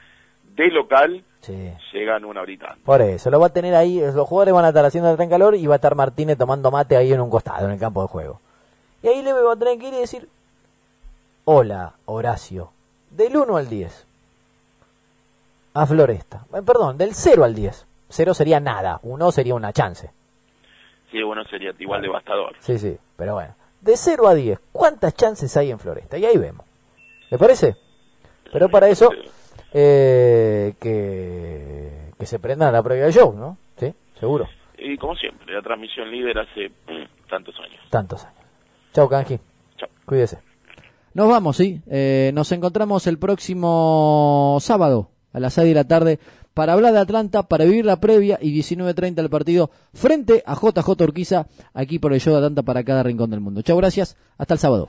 S7: de local
S6: Sí.
S7: llegan una horita antes.
S6: Por eso, lo va a tener ahí, los jugadores van a estar haciendo el tren calor y va a estar Martínez tomando mate ahí en un costado, en el campo de juego. Y ahí Leve va a tener que ir y decir, hola, Horacio, del 1 al 10, a Floresta. Eh, perdón, del 0 al 10. 0 sería nada, 1 sería una chance.
S7: Sí, bueno, sería igual devastador.
S6: Sí, sí, pero bueno. De 0 a 10, ¿cuántas chances hay en Floresta? Y ahí vemos. ¿Le parece? Pero para eso, eh, que, que se prendan la previa del show, ¿no? Sí, seguro.
S7: Y como siempre, la transmisión líder hace tantos años.
S6: Tantos años. Chao, Kanji.
S7: Chao.
S6: Cuídese. Nos vamos, sí. Eh, nos encontramos el próximo sábado a las 6 de la tarde para hablar de Atlanta, para vivir la previa y 19.30 el partido frente a JJ Urquiza, aquí por el show de Atlanta para cada rincón del mundo. Chao, gracias. Hasta el sábado.